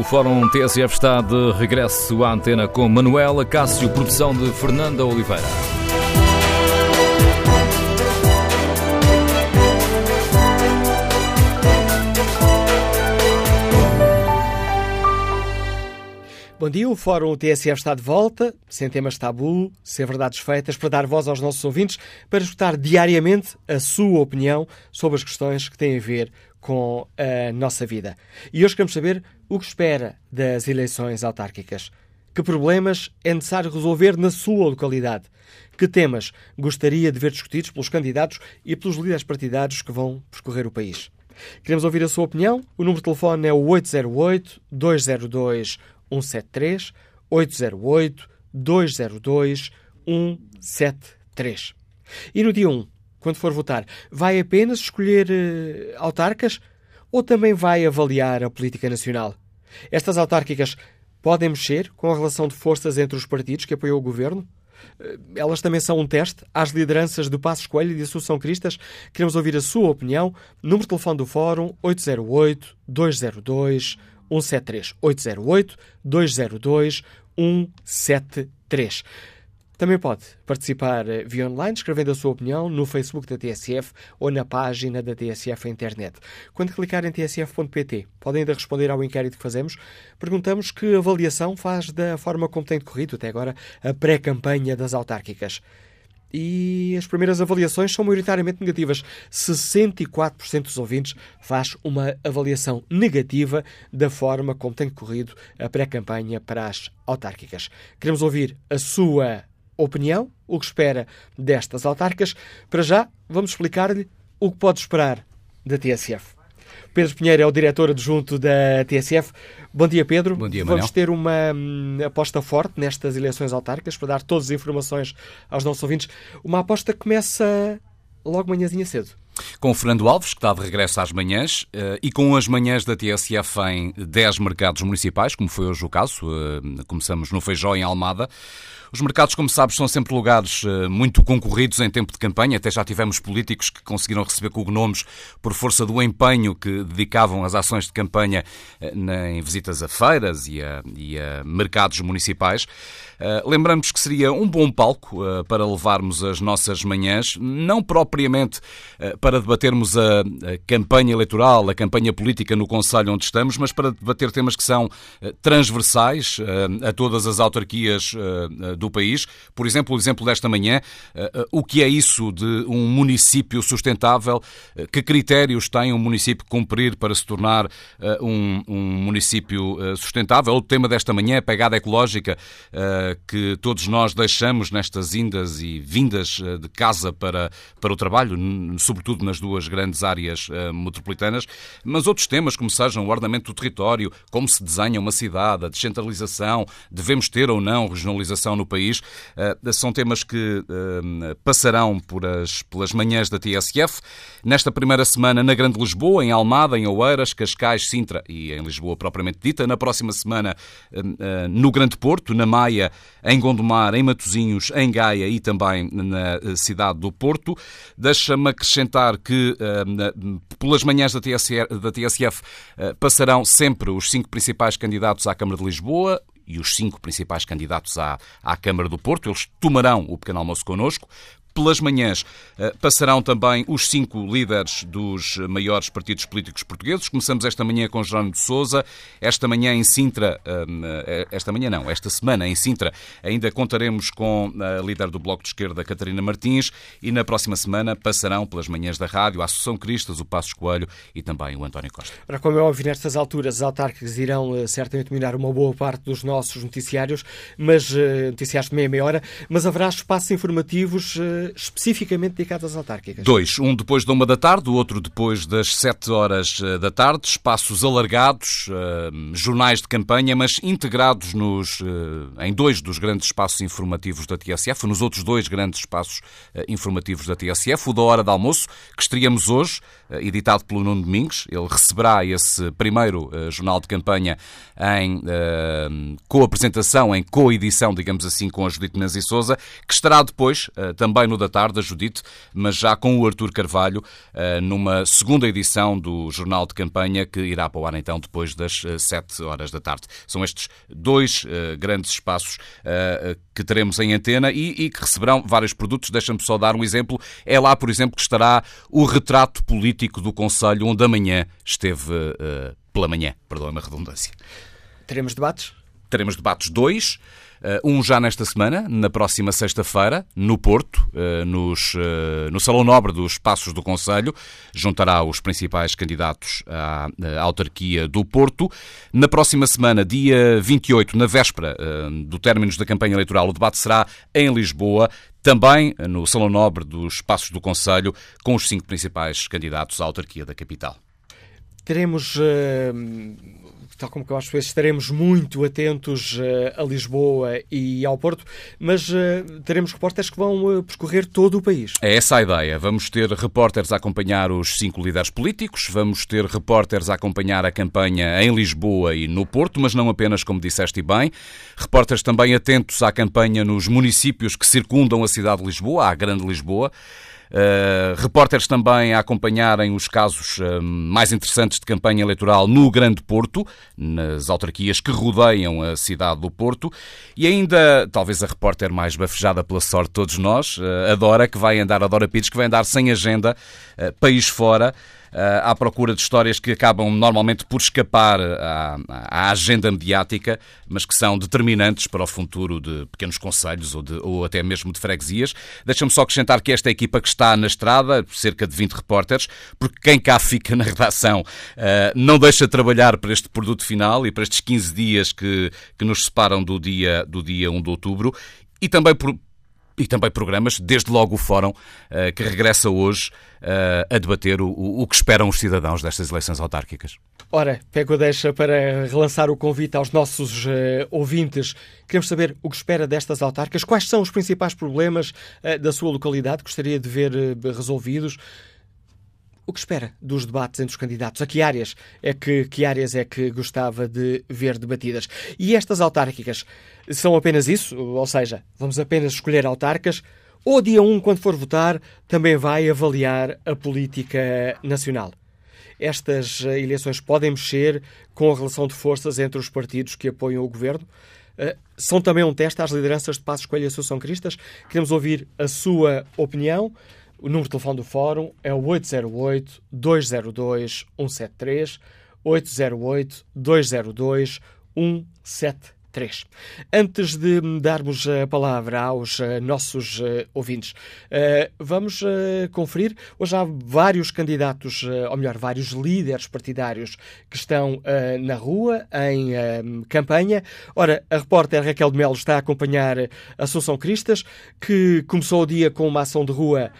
O Fórum TSF está de regresso à antena com Manuela Cássio, produção de Fernanda Oliveira. Bom dia, o Fórum TSF está de volta, sem temas tabu, sem verdades feitas, para dar voz aos nossos ouvintes, para escutar diariamente a sua opinião sobre as questões que têm a ver com a nossa vida. E hoje queremos saber o que espera das eleições autárquicas. Que problemas é necessário resolver na sua localidade? Que temas gostaria de ver discutidos pelos candidatos e pelos líderes partidários que vão percorrer o país? Queremos ouvir a sua opinião. O número de telefone é o 808 202 173 808 202 173. E no dia 1, quando for votar, vai apenas escolher uh, autarcas ou também vai avaliar a política nacional? Estas autárquicas podem mexer com a relação de forças entre os partidos que apoiam o governo? Eh, elas também são um teste às lideranças do Passos Coelho e de Assunção Cristas. Queremos ouvir a sua opinião. Número de telefone do Fórum 808 202 173 808 202 173. Também pode participar eh, via online, escrevendo a sua opinião no Facebook da TSF ou na página da TSF internet. Quando clicar em tsf.pt, podem ainda responder ao inquérito que fazemos. Perguntamos que avaliação faz da forma como tem decorrido até agora a pré-campanha das autárquicas e as primeiras avaliações são maioritariamente negativas. 64% dos ouvintes faz uma avaliação negativa da forma como tem corrido a pré-campanha para as autárquicas. Queremos ouvir a sua opinião, o que espera destas autárquicas. Para já, vamos explicar-lhe o que pode esperar da TSF. Pedro Pinheiro é o diretor adjunto da TSF. Bom dia, Pedro. Bom dia, Vamos ter uma hum, aposta forte nestas eleições autárquicas para dar todas as informações aos nossos ouvintes. Uma aposta que começa logo manhãzinha cedo. Com o Fernando Alves, que está de regresso às manhãs, eh, e com as manhãs da TSF em 10 mercados municipais, como foi hoje o caso. Eh, começamos no Feijó, em Almada. Os mercados, como sabes, são sempre lugares eh, muito concorridos em tempo de campanha. Até já tivemos políticos que conseguiram receber cognomes por força do empenho que dedicavam às ações de campanha em visitas a feiras e a, e a mercados municipais. Lembramos que seria um bom palco para levarmos as nossas manhãs, não propriamente para debatermos a, a, campanha eleitoral, a campanha política no Conselho onde estamos, mas para debater temas que são uh, transversais uh, a todas as autarquias uh, do país. Por exemplo, o exemplo desta manhã, o que é isso de um município sustentável? que critérios tem um município cumprir para se tornar um, um, município sustentável? O tema desta manhã, a pegada ecológica que todos nós deixamos nestas indas e vindas de casa para, para o trabalho, sobretudo nas duas grandes áreas uh, metropolitanas, mas outros temas, como sejam o ordenamento do território, como se desenha uma cidade, a descentralização, devemos ter ou não regionalização no país, uh, são temas que uh, passarão por as, pelas manhãs da TSF. Nesta primeira semana na Grande Lisboa, em Almada, em Oeiras, Cascais, Sintra e em Lisboa propriamente dita. Na próxima semana no Grande Porto, na Maia, em Gondomar, em Matosinhos, em Gaia e também na cidade do Porto. Deixa-me acrescentar que uh, pelas manhãs da TSF, da TSF uh, passarão sempre os cinco principais candidatos à Câmara de Lisboa, e os cinco principais candidatos à, à Câmara do Porto. Eles tomarão o pequeno almoço connosco. Pelas manhãs eh, passarão também os cinco líderes dos maiores partidos políticos portugueses. Começamos esta manhã com Jerónimo de Sousa. Esta manhã em Sintra, eh, esta manhã não, esta semana em Sintra, ainda contaremos com a líder do Bloco de Esquerda, Catarina Martins, e na próxima semana passarão pelas manhãs da rádio a Associação Cristas, o Passos Coelho e também o António Costa. Para como é óbvio, nestas alturas, as autárquicas irão eh, certamente dominar uma boa parte dos nossos noticiários, mas noticiários de meia, meia hora, mas haverá espaços informativos especificamente dedicados às autárquicas? Dois. Um depois da uma da tarde, o outro depois das sete horas eh, da tarde. Espaços alargados, eh, jornais de campanha, mas integrados nos, eh, em dois dos grandes espaços informativos da TSF, nos outros dois grandes espaços informativos da TSF. O da Hora de Almoço, que estreamos hoje, editado pelo Nuno Domingues. Ele receberá esse primeiro jornal de campanha em co-apresentação, em co-edição, digamos assim, com a Judite Nanzi Souza, que estará depois também Governo da Tarde, a Judite, mas já com o Artur Carvalho, numa segunda edição do Jornal de Campanha, que irá para o ar então depois das 7 horas da tarde. São estes dois grandes espaços que teremos em antena e, e que receberão vários produtos. Deixa-me só dar um exemplo. É lá, por exemplo, que estará o retrato político do Conselho, onde amanhã esteve uh, pela manhã, perdoa-me a redundância. Teremos debates? Teremos debates dois. Uh, um já nesta semana, na próxima sexta-feira, no Porto, uh, nos, uh, no Salão Nobre dos Passos do Conselho, juntará os principais candidatos à, à autarquia do Porto. Na próxima semana, dia 28, na véspera do término da campanha eleitoral, o debate será em Lisboa, também no Salão Nobre dos Passos do Conselho, com os cinco principais candidatos à autarquia da capital. Teremos tal como eu acho que estaremos muito atentos uh, a Lisboa e ao Porto, mas uh, teremos repórteres que vão uh, percorrer todo o país. É essa a ideia. Vamos ter repórteres a acompanhar os cinco líderes políticos, vamos ter repórteres a acompanhar a campanha em Lisboa e no Porto, mas não apenas, como disseste bem, repórteres também atentos à campanha nos municípios que circundam a cidade de Lisboa, a Grande Lisboa. Uh, repórteres também a acompanharem os casos uh, mais interessantes de campanha eleitoral no Grande Porto, nas autarquias que rodeiam a cidade do Porto, e ainda, talvez a repórter mais bafejada pela sorte de todos nós, a Dora, que vai andar, a Dora Pires, que vai andar sem agenda, país fora, eh, à procura de histórias que acabam normalmente por escapar à, à, agenda mediática, mas que são determinantes para o futuro de pequenos conselhos ou, ou até mesmo de freguesias. Deixa-me só acrescentar que esta equipa que está na estrada, cerca de 20 repórteres, porque quem cá fica na redação uh, não deixa de trabalhar para este produto final e para estes 15 dias que, que nos separam do dia, do dia 1 de outubro e também por, e também programas, desde logo o Fórum, uh, que regressa hoje uh, a debater o, o, que esperam os cidadãos destas eleições autárquicas. Ora, pego a deixa para relançar o convite aos nossos uh, ouvintes. Queremos saber o que espera destas autárquicas, quais são os principais problemas da sua localidade que gostaria de ver resolvidos. O que espera dos debates entre os candidatos? A que áreas é que, que áreas é que gostava de ver debatidas? E estas autárquicas são apenas isso? Ou seja, vamos apenas escolher autarcas? Ou dia 1, quando for votar, também vai avaliar a política nacional? Estas eh, eleições podem mexer com a relação de forças entre os partidos que apoiam o governo? Uh, são também um teste às lideranças de Passos Coelho e Associação Cristas. Queremos ouvir a sua opinião. O número de telefone do Fórum é o 808-202-173, 808-202-173. 3. Antes de darmos a palavra aos uh, nossos uh, ouvintes, uh, vamos conferir. Hoje há vários candidatos, ou melhor, vários líderes partidários que estão na rua, em campanha. Ora, a repórter Raquel de Melo está a acompanhar Assunção Cristas, que começou o dia com uma ação de rua eh,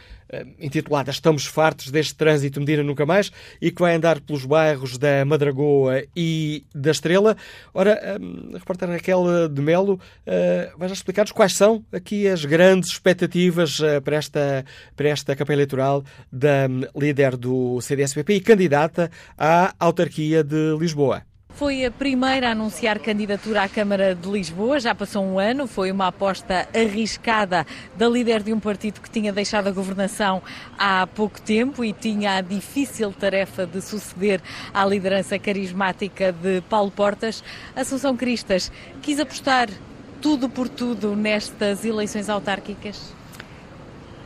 intitulada Estamos fartos deste trânsito Medina Nunca Mais e que vai andar pelos bairros da Madragoa e da Estrela. Ora, eh, a repórter Raquel de Melo eh, vai já explicar-nos quais são aqui as grandes expectativas para esta, para esta campanha eleitoral da hum, líder do CDSPP e candidata à autarquia de Lisboa. Foi a primeira a anunciar candidatura à Câmara de Lisboa, já passou um ano, foi uma aposta arriscada da líder de um partido que tinha deixado a governação há pouco tempo e tinha a difícil tarefa de suceder à liderança carismática de Paulo Portas. Assunção Cristas quis apostar tudo por tudo nestas eleições autárquicas?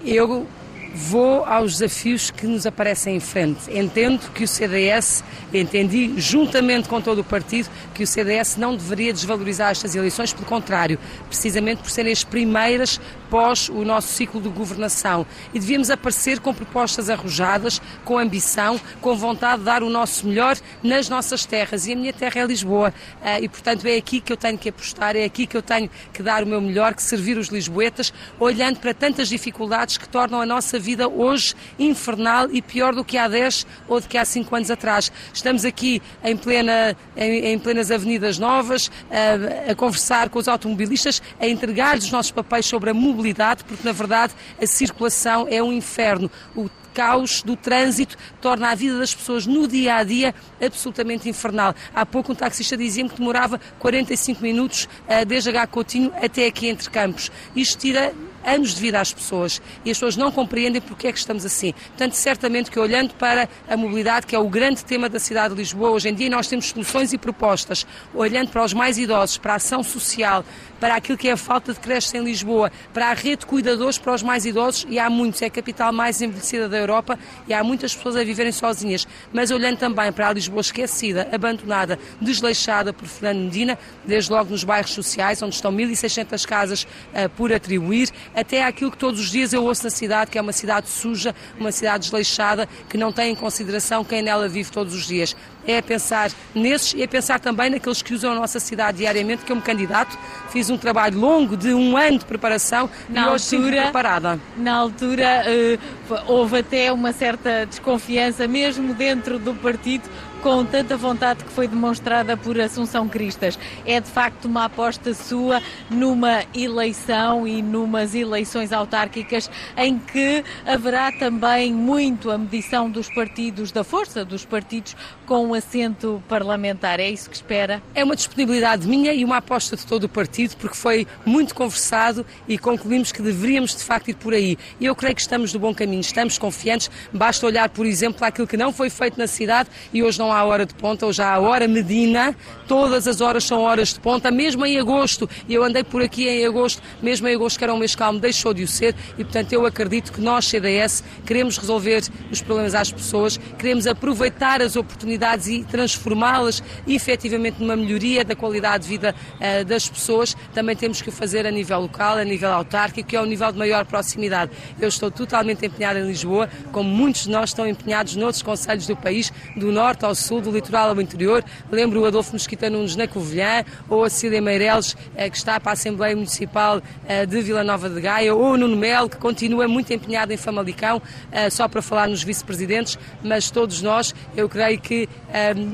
Eu vou aos desafios que nos aparecem em frente. Entendo que o CDS, entendi juntamente com todo o partido, que o CDS não deveria desvalorizar estas eleições, pelo contrário, precisamente por serem as primeiras pós o nosso ciclo de governação. E devíamos aparecer com propostas arrojadas, com ambição, com vontade de dar o nosso melhor nas nossas terras. E a minha terra é Lisboa. Ah, e, portanto, é aqui que eu tenho que apostar, é aqui que eu tenho que dar o meu melhor, que servir os lisboetas, olhando para tantas dificuldades que tornam a nossa vida hoje infernal e pior do que há 10 ou do que há 5 anos atrás. Estamos aqui em, plena, em, em plenas avenidas novas, a, a, conversar com os automobilistas, a entregar-lhes os nossos papéis sobre a mobilidade, porque na verdade a circulação é um inferno. O caos do trânsito torna a vida das pessoas no dia a dia absolutamente infernal. Há pouco um taxista dizia-me que demorava 45 minutos uh, desde H Coutinho até aqui entre Campos. Isto tira anos de vida às pessoas e as pessoas não compreendem porque é que estamos assim. Portanto, certamente que olhando para a mobilidade, que é o grande tema da cidade de Lisboa hoje em dia, nós temos soluções e propostas, olhando para os mais idosos, para a ação social, para aquilo que é a falta de creches em Lisboa, para a rede de cuidadores para os mais idosos, e há muitos, é a capital mais envelhecida da Europa e há muitas pessoas a viverem sozinhas. Mas olhando também para a Lisboa esquecida, abandonada, desleixada por Fernando Medina, desde logo nos bairros sociais, onde estão 1.600 casas uh, por atribuir, até aquilo que todos os dias eu ouço na cidade, que é uma cidade suja, uma cidade desleixada, que não tem em consideração quem nela vive todos os dias é pensar nesses e é pensar também naqueles que usam a nossa cidade diariamente, que é um candidato. Fiz um trabalho longo de um ano de preparação na e hoje altura, preparada. Na altura uh, houve até uma certa desconfiança, mesmo dentro do partido, com tanta vontade que foi demonstrada por Assunção Cristas. É de facto uma aposta sua numa eleição e numas eleições autárquicas em que haverá também muito a medição dos partidos, da força dos partidos com um assento parlamentar. É isso que espera? É uma disponibilidade minha e uma aposta de todo o partido, porque foi muito conversado e concluímos que deveríamos de facto ir por aí. E eu creio que estamos no bom caminho, estamos confiantes. Basta olhar, por exemplo, aquilo que não foi feito na cidade e hoje não há hora de ponta, hoje há a hora Medina, todas as horas são horas de ponta, mesmo em agosto, e eu andei por aqui em agosto, mesmo em agosto que era um mês calmo, deixou de o ser, e portanto eu acredito que nós, CDS, queremos resolver os problemas às pessoas, queremos aproveitar as oportunidades e transformá-las efetivamente numa melhoria da qualidade de vida uh, das pessoas, também temos que o fazer a nível local, a nível autárquico, que é o nível de maior proximidade. Eu estou totalmente empenhada em Lisboa, como muitos de nós estão empenhados noutros conselhos do país, do norte ao sul, do litoral ao interior. Lembro o Adolfo Mosquita Nunes na Covilhã, ou a Cília Meireles, eh, que está para a Assembleia Municipal eh, de Vila Nova de Gaia, ou o Nuno Melo, que continua muito empenhado em Famalicão, eh, só para falar nos vice-presidentes, mas todos nós, eu creio que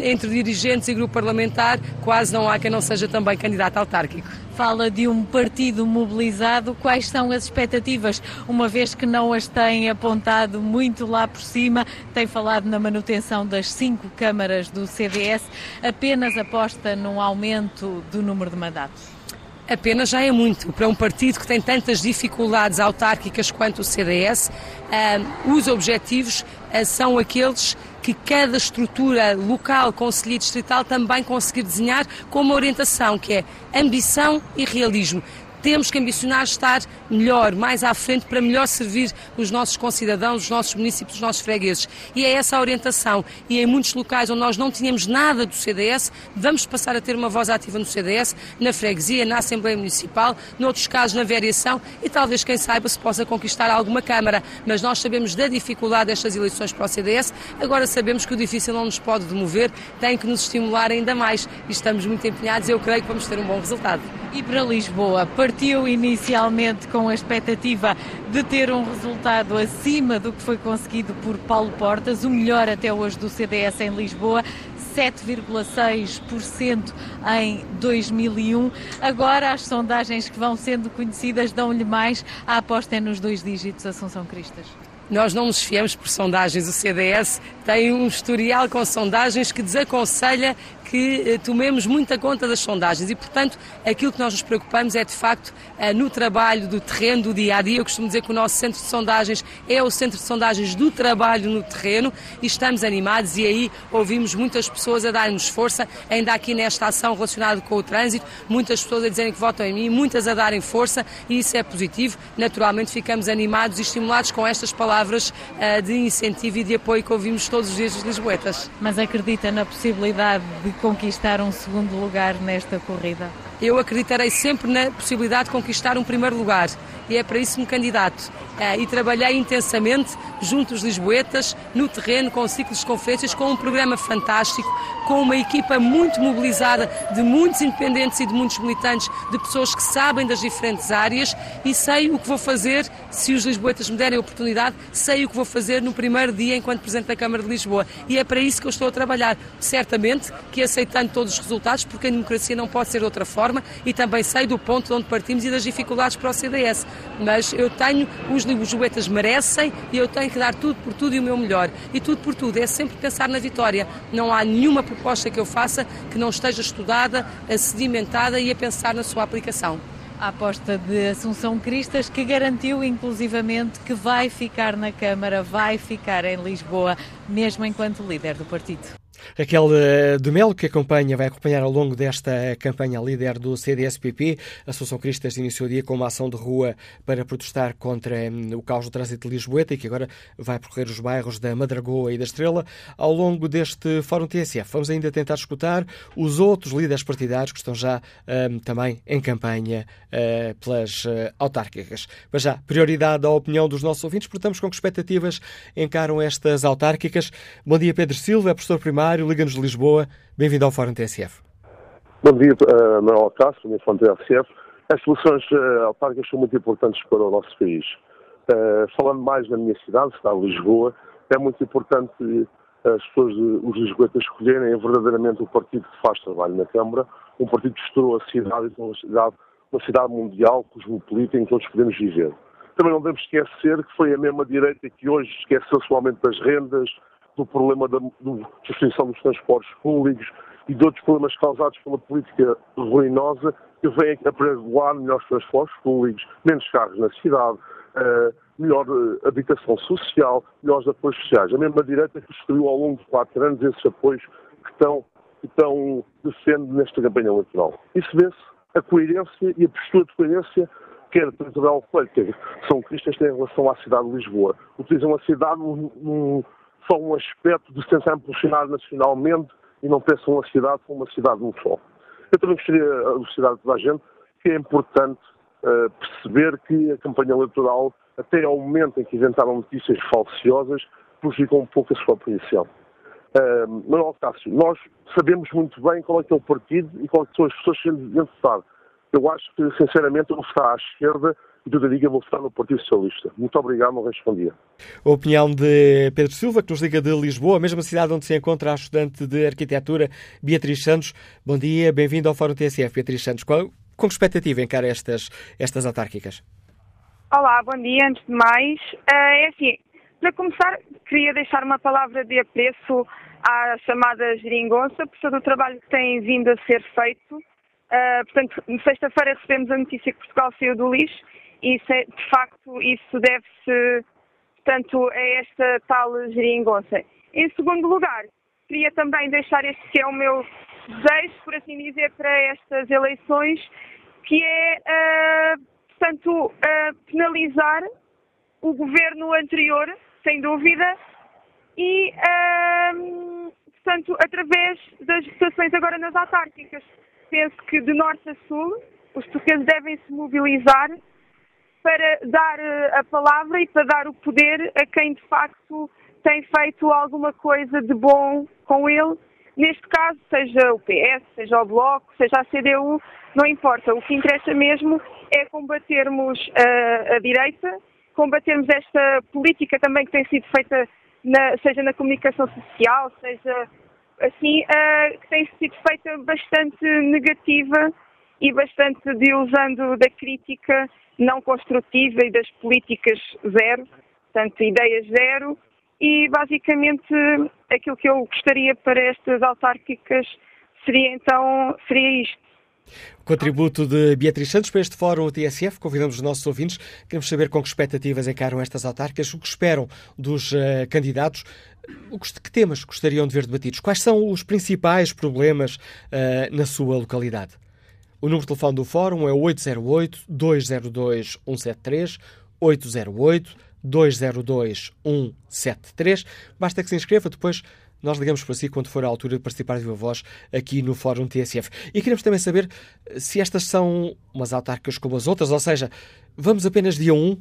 entre dirigentes e grupo parlamentar, quase não há quem não seja também candidato autárquico fala de um partido mobilizado. Quais são as expectativas, uma vez que não as tem apontado muito lá por cima? Tem falado na manutenção das cinco câmaras do CDS, apenas aposta num aumento do número de mandatos apenas já é muito. Para um partido que tem tantas dificuldades autárquicas quanto o CDS, uh, os objetivos uh, são aqueles que cada estrutura local, conselhia distrital também conseguir desenhar com uma orientação que é ambição e realismo temos que ambicionar estar melhor, mais à frente, para melhor servir os nossos concidadãos, os nossos municípios, os nossos fregueses. E é essa a orientação. E em muitos locais onde nós não tínhamos nada do CDS, vamos passar a ter uma voz ativa no CDS, na freguesia, na Assembleia Municipal, noutros casos na variação e talvez, quem saiba, se possa conquistar alguma Câmara. Mas nós sabemos da dificuldade destas eleições para o CDS, agora sabemos que o difícil não nos pode demover, tem que nos estimular ainda mais. E estamos muito empenhados e eu creio que vamos ter um bom resultado. E para Lisboa, partiu inicialmente com a expectativa de ter um resultado acima do que foi conseguido por Paulo Portas, o melhor até hoje do CDS em Lisboa. 7,6% em 2001. Agora as sondagens que vão sendo conhecidas dão-lhe mais. A aposta é nos dois dígitos, Assunção Cristas. Nós não nos fiamos por sondagens. O CDS tem um historial com sondagens que desaconselha que eh, tomemos muita conta das sondagens e, portanto, aquilo que nós nos preocupamos é, de facto, eh, no trabalho do terreno, do dia a dia. Eu costumo dizer que o nosso centro de sondagens é o centro de sondagens do trabalho no terreno e estamos animados e aí ouvimos muitas pessoas a darem-nos força, ainda aqui nesta ação relacionada com o trânsito, muitas pessoas a dizerem que votam em mim, muitas a darem força e isso é positivo. Naturalmente ficamos animados e estimulados com estas palavras eh, de incentivo e de apoio que ouvimos todos os dias dos lisboetas. Mas acredita na possibilidade de conquistar um segundo lugar nesta corrida? Eu acreditarei sempre na possibilidade de conquistar um primeiro lugar e é para isso me candidato. É, e trabalhei intensamente junto aos Lisboetas, no terreno, com ciclos de conferências, com um programa fantástico, com uma equipa muito mobilizada de muitos independentes e de muitos militantes, de pessoas que sabem das diferentes áreas e sei o que vou fazer, se os Lisboetas me derem a oportunidade, sei o que vou fazer no primeiro dia enquanto Presidente da Câmara de Lisboa. E é para isso que eu estou a trabalhar. Certamente que aceitando todos os resultados, porque a democracia não pode ser de outra forma, e também sei do ponto de onde partimos e das dificuldades para o CDS mas eu tenho, os Lisboetas merecem e eu tenho que dar tudo por tudo e o meu melhor. E tudo por tudo é sempre pensar na vitória. Não há nenhuma proposta que eu faça que não esteja estudada, sedimentada e a pensar na sua aplicação. A aposta de Assunção Cristas, que garantiu inclusivamente que vai ficar na Câmara, vai ficar em Lisboa, mesmo enquanto líder do partido. Raquel eh, de Melo, que acompanha, vai acompanhar ao longo desta campanha líder do CDSPP. A Associação Cristas iniciou o dia com uma ação de rua para protestar contra hum, o caos do trânsito de Lisboeta e que agora vai percorrer os bairros da Madragoa e da Estrela. Ao longo deste Fórum TSF, vamos ainda tentar escutar os outros líderes partidários que estão já um, também em campanha uh, pelas uh, autárquicas. Mas já, prioridade à opinião dos nossos ouvintes, portamos com que expectativas encaram estas autárquicas. Bom dia, Pedro Silva, é professor primário Liga-nos de Lisboa. Bem-vindo ao Fórum TSF. Bom dia, uh, Manuel Castro, bom Fórum TSF. As soluções uh, autárquicas são muito importantes para o nosso país. Uh, falando mais na minha cidade, cidade de Lisboa, é muito importante as pessoas, os lisboetas, escolherem verdadeiramente o partido que faz trabalho na Câmara, um partido que estourou a cidade e uma cidade, uma cidade mundial, cosmopolita, em que todos podemos viver. Também não devemos esquecer que foi a mesma direita que hoje esqueceu-se o aumento das rendas, do problema da suspensão dos transportes públicos e de outros problemas causados pela política ruinosa que vem a pregoar melhores transportes públicos, menos carros na cidade, uh, melhor uh, habitação social, melhores apoios sociais. A mesma direita que destruiu ao longo de quatro anos esses apoios que estão, que estão defendendo nesta campanha eleitoral. Isso vê-se a coerência e a postura de coerência quer a Isabel Coelho, são cristas em relação à cidade de Lisboa. Utilizam a cidade num só um aspecto de tentar impulsionar nacionalmente e não pensam a cidade como uma cidade um só. Eu também gostaria a de toda a gente que é importante uh, perceber que a campanha eleitoral, até ao momento em que inventaram notícias falsiosas, prejudicou um pouco a sua apreensão. Uh, Manuel Cássio, nós sabemos muito bem qual é que é o partido e quais são as pessoas que devem votar. Eu acho que, sinceramente, vou votar à esquerda e toda a Liga vou votar no Partido Socialista. Muito obrigado, não respondia. A opinião de Pedro Silva, que nos liga de Lisboa, a mesma cidade onde se encontra a estudante de arquitetura Beatriz Santos. Bom dia, bem-vindo ao Fórum TSF, Beatriz Santos. Qual, com que expectativa encara estas, estas autárquicas? Olá, bom dia. Antes de mais, eh, é assim, para começar, queria deixar uma palavra de apreço à chamada geringonça por todo o trabalho que tem vindo a ser feito. Uh, portanto, sexta-feira recebemos a notícia que Portugal saiu do lixo isso é, de facto, isso deve-se, portanto, a esta tal geringonça. Em segundo lugar, queria também deixar este que é o meu desejo, por assim dizer, para estas eleições, que é, uh, portanto, uh, penalizar o governo anterior, sem dúvida, e, uh, portanto, através das votações agora nas autárquicas. Penso que de norte a sul os portugueses devem se mobilizar para dar eh, a palavra e para dar o poder a quem de facto tem feito alguma coisa de bom com ele. Neste caso, seja o PS, seja o Bloco, seja a CDU, não importa. O que interessa mesmo é combatermos a, eh, a direita, combatermos esta política também que tem sido feita, na, seja na comunicação social, seja assim, uh, que tem sido feita bastante negativa e bastante de usando da crítica não construtiva e das políticas zero, portanto, ideias zero, e basicamente aquilo que eu gostaria para estas autárquicas seria então seria isto. O contributo de Beatriz Santos para este fórum TSF, convidamos os nossos ouvintes, queremos saber com que expectativas encaram estas autárquicas, o que esperam dos uh, candidatos, que temas gostariam de ver debatidos, quais são os principais problemas uh, na sua localidade. O número de telefone do Fórum é 808-202-173, 808-202-173. Basta que se inscreva, depois nós ligamos para si quando for a altura de participar de viva voz aqui no Fórum TSF. E queremos também saber se estas são umas autárquicas como as outras, ou seja, vamos apenas dia 1 uh,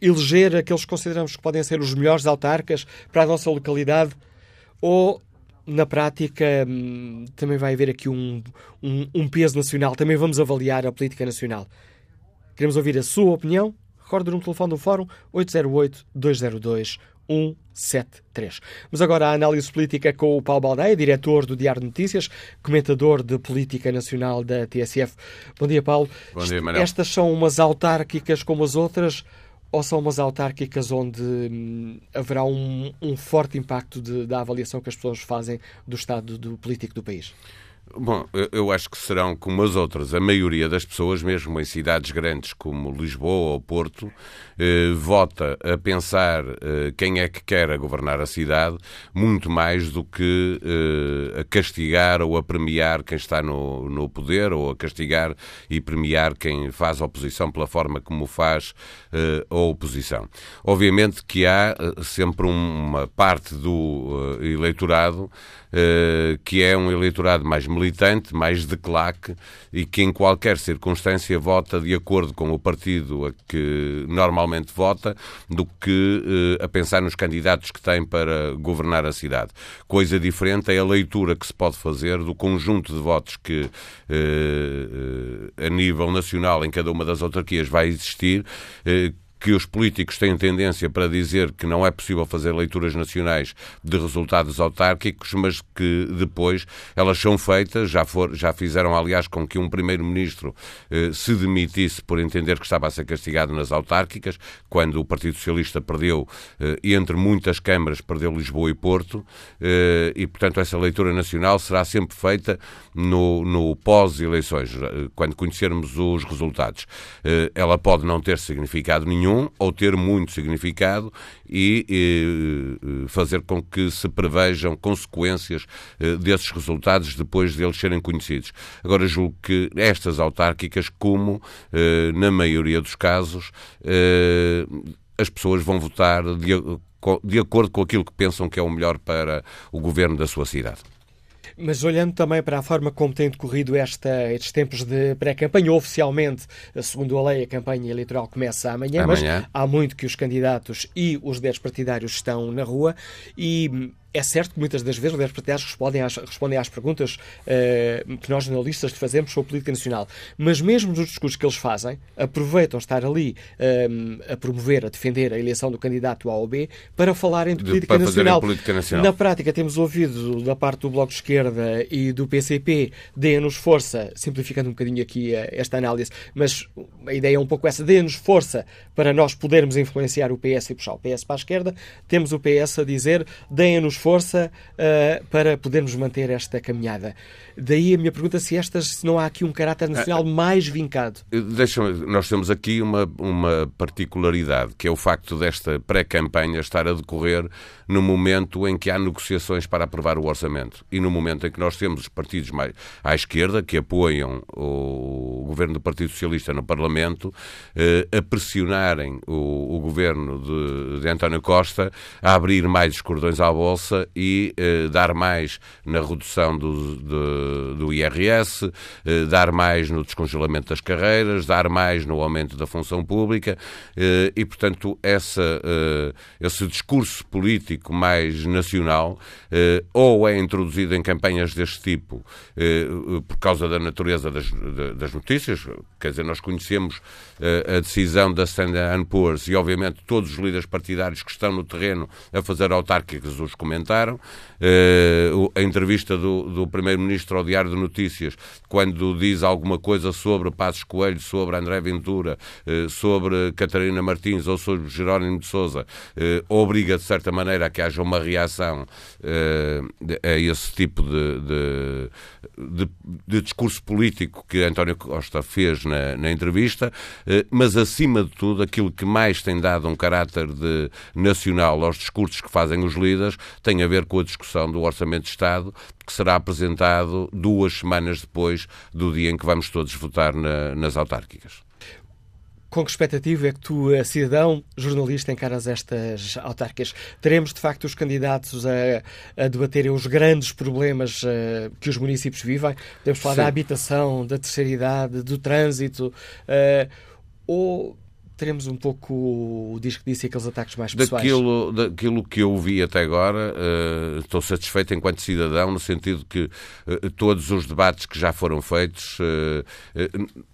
eleger aqueles que consideramos que podem ser os melhores autarcas para a nossa localidade, ou na prática, hum, também vai haver aqui um, um, um, peso nacional. Também vamos avaliar a política nacional. Queremos ouvir a sua opinião. Recorde no telefone do Fórum 808-202-173. Mas agora a análise política com o Paulo Baldeia, diretor do Diário de Notícias, comentador de política nacional da TSF. Bom dia, Paulo. Bom dia, Manuel. Estas são umas autárquicas como as outras ou são umas autárquicas onde hum, haverá um, um, forte impacto de, da avaliação que as pessoas fazem do estado do político do país? Bom, eu acho que serão como as outras. A maioria das pessoas, mesmo em cidades grandes como Lisboa ou Porto, eh, vota a pensar eh, quem é que quer governar a cidade, muito mais do que eh, a castigar ou a premiar quem está no, no poder ou a castigar e premiar quem faz oposição pela forma como faz eh, a oposição. Obviamente que há eh, sempre uma parte do eh, eleitorado que é um eleitorado mais militante, mais de claque e que em qualquer circunstância vota de acordo com o partido a que normalmente vota do que uh, a pensar nos candidatos que tem para governar a cidade. Coisa diferente é a leitura que se pode fazer do conjunto de votos que uh, a nível nacional em cada uma das autarquias vai existir que os políticos têm tendência para dizer que não é possível fazer leituras nacionais de resultados autárquicos, mas que depois elas são feitas, já, for, já fizeram, aliás, com que um primeiro-ministro eh, se demitisse por entender que estava a ser castigado nas autárquicas, quando o Partido Socialista perdeu, eh, entre muitas câmaras, perdeu Lisboa e Porto, eh, e, portanto, essa leitura nacional será sempre feita no, no pós-eleições, eh, quando conhecermos os resultados. Eh, ela pode não ter significado nenhum, nenhum ou ter muito significado e, e fazer com que se prevejam consequências eh, desses resultados depois deles serem conhecidos. Agora, julgo que estas autárquicas, como eh, na maioria dos casos, eh, as pessoas vão votar de, de acordo com aquilo que pensam que é o melhor para o governo da sua cidade. Mas olhando também para a forma como tem decorrido esta, estes tempos de pré-campanha, oficialmente, segundo a lei, a campanha eleitoral começa amanhã, amanhã, mas há muito que os candidatos e os 10 partidários estão na rua e é certo que muitas das vezes os 10 partidários respondem às, respondem às perguntas uh, que nós jornalistas fazemos sobre a política nacional, mas mesmo nos discursos que eles fazem, aproveitam estar ali uh, a promover, a defender a eleição do candidato A ou B para falarem de, de política, nacional. política nacional. Na prática, temos ouvido da parte do Bloco de Esquerda e do PCP, deem-nos força, simplificando um bocadinho aqui uh, esta análise, mas a ideia é um pouco essa, deem-nos força para nós podermos influenciar o PS e puxar o PS para a esquerda. Temos o PS a dizer, deem-nos força uh, para podermos manter esta caminhada. Daí a minha pergunta se estas se não há aqui um caráter nacional ah, mais vincado. Eh, deixa nós temos aqui uma, uma particularidade, que é o facto desta pré-campanha estar a decorrer no momento em que há negociações para aprovar o orçamento e no momento em que nós temos os partidos mais à esquerda que apoiam o governo do Partido Socialista no Parlamento eh, a pressionarem o, o governo de, de, António Costa a abrir mais os cordões à bolsa e eh, dar mais na redução do, de, do IRS, eh, dar mais no descongelamento das carreiras, dar mais no aumento da função pública eh, e, portanto, essa, eh, esse discurso político mais nacional, eh, ou é introduzido em campanhas deste tipo eh, por causa da natureza das, das notícias, quer dizer, nós conhecemos a decisão da Standard Poor's e, obviamente, todos os líderes partidários que estão no terreno a fazer autárquicas os comentaram. A entrevista do, do Primeiro-Ministro ao Diário de Notícias, quando diz alguma coisa sobre Passos Coelho, sobre André Ventura, sobre Catarina Martins ou sobre Jerónimo de Sousa, obriga, de certa maneira, a que haja uma reação uh, a esse tipo de, de, de, de, discurso político que António Costa fez na, na entrevista, uh, mas acima de tudo, aquilo que mais tem dado um caráter de nacional aos discursos que fazem os líderes tem a ver com a discussão do Orçamento de Estado, que será apresentado duas semanas depois do dia em que vamos todos votar na, nas autárquicas. Com que expectativa é que tu, cidadão, jornalista, encaras estas autárquicas? Teremos, de facto, os candidatos a, a debaterem os grandes problemas uh, que os municípios vivem? Podemos falar Sim. da habitação, da terceira idade, do trânsito, uh, ou teremos um pouco o disco disse aqueles ataques mais pessoais? Daquilo, daquilo que eu vi até agora, uh, estou satisfeito enquanto cidadão, no sentido que uh, todos os debates que já foram feitos uh,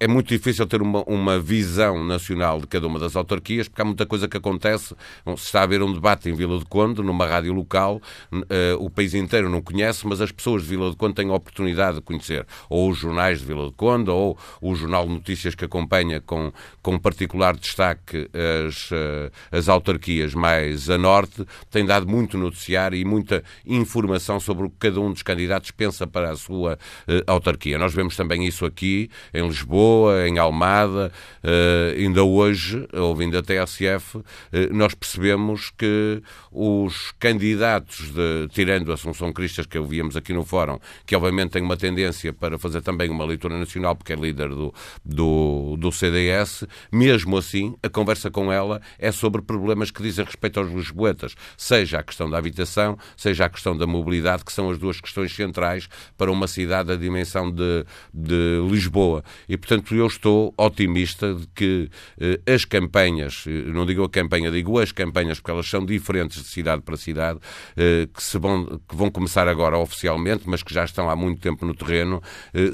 é muito difícil ter uma, uma, visão nacional de cada uma das autarquias, porque há muita coisa que acontece. Se está a haver um debate em Vila de Conde, numa rádio local, uh, o país inteiro não conhece, mas as pessoas de Vila de Conde têm a oportunidade de conhecer ou os jornais de Vila de Conde, ou o Jornal de Notícias que acompanha com, com particular destaque as, uh, as autarquias mais a norte, tem dado muito noticiário e muita informação sobre o que cada um dos candidatos pensa para a sua uh, autarquia. Nós vemos também isso aqui em Lisboa Lisboa, em Almada, uh, ainda hoje, ouvindo a TSF, eh, nós percebemos que os candidatos, de, tirando Assunção Cristas, que ouvíamos aqui no Fórum, que obviamente tem uma tendência para fazer também uma leitura nacional, porque é líder do, do, do CDS, mesmo assim, a conversa com ela é sobre problemas que dizem respeito aos lisboetas, seja a questão da habitação, seja a questão da mobilidade, que são as duas questões centrais para uma cidade da dimensão de, de Lisboa. E, portanto, portanto, eu estou otimista de que eh, as campanhas, eh, não digo a campanha, digo as campanhas, porque elas são diferentes de cidade para cidade, eh, que, se vão, que vão começar agora oficialmente, mas que já estão há muito tempo no terreno,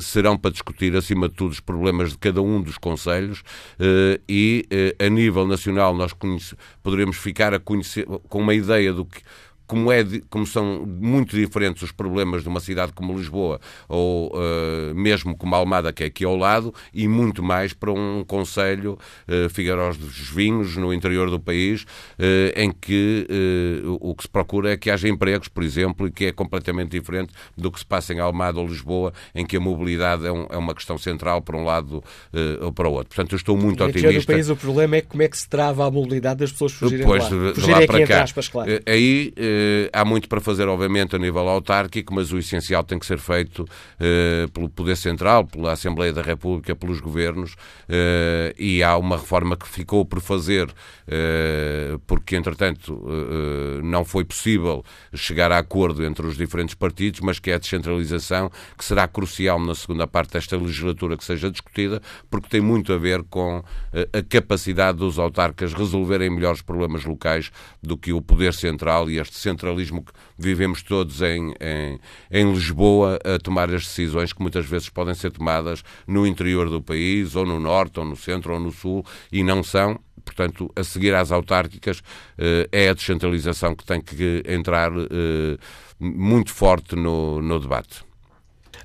serão para discutir, acima de tudo, os problemas de cada um dos conselhos e, a nível nacional, nós poderemos ficar a conhecer, com uma ideia do que como, é, como são muito diferentes os problemas de uma cidade como Lisboa ou uh, mesmo como Almada, que é aqui ao lado, e muito mais para um Conselho, uh, Figueiredo dos Vinhos, no interior do país, uh, em que uh, o que se procura é que haja empregos, por exemplo, e que é completamente diferente do que se passa em Almada ou Lisboa, em que a mobilidade é, um, é uma questão central para um lado ou para o outro. Portanto, eu estou muito no otimista. No país o problema é como é que se trava a mobilidade das pessoas fugirem pois, lá. Fugirem de lá para cá. Aspas, claro. Aí eh, há muito para fazer, obviamente, a nível autárquico, mas o essencial tem que ser feito eh, pelo Poder Central, pela Assembleia da República, pelos governos, eh, e há uma reforma que ficou por fazer, porque, entretanto, não foi possível chegar a acordo entre os diferentes partidos, mas que é a descentralização, que será crucial na segunda parte desta legislatura que seja discutida, porque tem muito a ver com a capacidade dos autarcas resolverem melhores problemas locais do que o Poder Central e este centralismo que vivemos todos em, em, em, Lisboa a tomar as decisões que muitas vezes podem ser tomadas no interior do país, ou no norte, ou no centro, ou no sul, e não são. Portanto, a seguir às autárquicas, eh, é a descentralização que tem que entrar eh, muito forte no, no debate.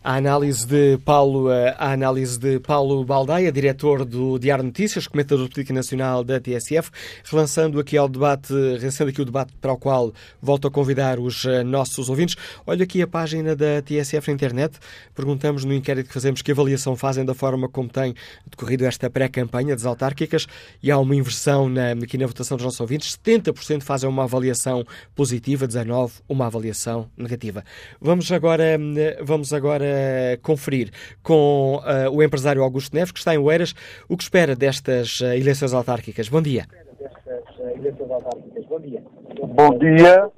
A análise de Paulo, eh, a análise de Paulo Baldaia, diretor do Diário Notícias, comentador político nacional da TSF, relançando aqui ao debate, relançando aqui o debate para o qual volto a convidar os eh, nossos ouvintes. Olha aqui a página da TSF na internet. Perguntamos no inquérito que fazemos que avaliação fazem da forma como tem decorrido esta pré-campanha das autárquicas e há uma inversão na, aqui na votação dos nossos ouvintes. 70% fazem uma avaliação positiva, 19% uma avaliação negativa. Vamos agora, eh, vamos agora conferir com uh, o empresário Augusto Neves, que está em Oeiras, o que espera destas uh, eleições autárquicas. Bom dia. Bom dia.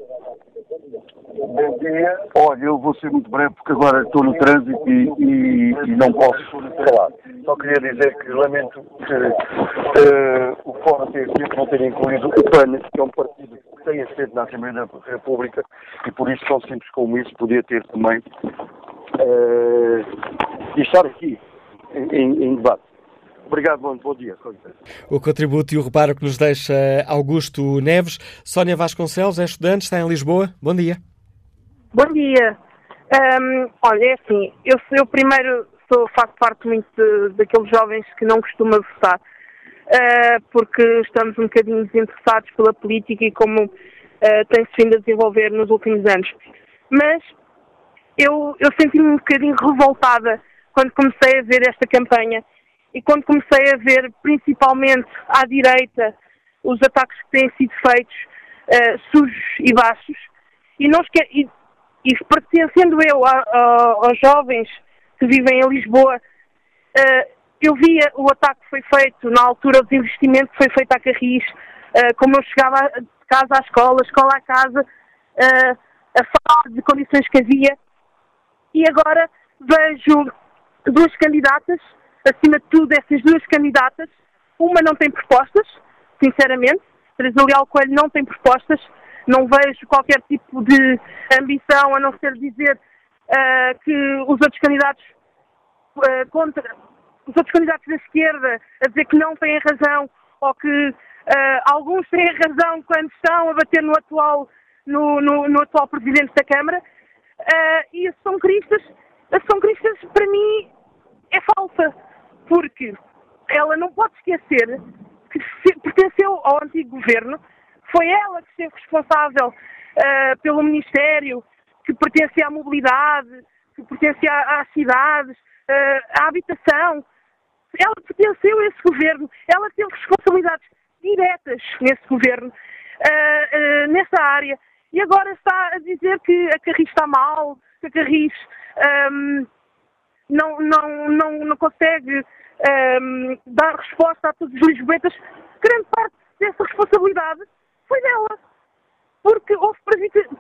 Bom dia. Olha, eu vou ser muito breve porque agora estou no trânsito e, e, e não posso falar. Só queria dizer que lamento que uh, o Fórum TSF não ter incluído o PAN, que é um partido que tem assento na Assembleia da República e por isso tão simples como isso podia ter também uh, e estar aqui em, em debate. Obrigado, bom, bom dia. O contributo e o reparo que nos deixa Augusto Neves. Sónia Vasconcelos é estudante, está em Lisboa. Bom dia. Bom dia. Um, olha, é assim, eu, eu primeiro sou, faço parte muito de, daqueles jovens que não costumam votar, uh, porque estamos um bocadinho desinteressados pela política e como uh, tem-se vindo a desenvolver nos últimos anos. Mas eu, eu senti-me um bocadinho revoltada quando comecei a ver esta campanha e quando comecei a ver, principalmente à direita, os ataques que têm sido feitos, uh, sujos e baixos, e, não esque... e, e pertencendo eu a, a, aos jovens que vivem em Lisboa, uh, eu via o ataque que foi feito na altura dos investimentos que foi feito à Carris, uh, como eu chegava de casa à escola, escola à casa, a falta de condições que havia, e agora vejo duas candidatas, acima de tudo essas duas candidatas, uma não tem propostas, sinceramente, Teresa Leal Coelho não tem propostas, não vejo qualquer tipo de ambição a não ser dizer uh, que os outros candidatos uh, contra os outros candidatos da esquerda a dizer que não têm razão ou que uh, alguns têm razão quando estão a bater no atual, no, no, no atual presidente da Câmara. Uh, e a São Cristas, a São Cristas, para mim, é falsa, porque ela não pode esquecer que pertenceu ao antigo governo, foi ela que esteve responsável uh, pelo Ministério, que pertencia à mobilidade, que pertencia às cidades, uh, à habitação. Ela pertenceu a esse governo, ela teve responsabilidades diretas nesse governo, uh, nessa área. E agora está a dizer que a Carris está mal, que a Carris um, não, não, não, não consegue um, dar resposta a todos os lisboetas. Grande parte dessa responsabilidade foi dela. Porque houve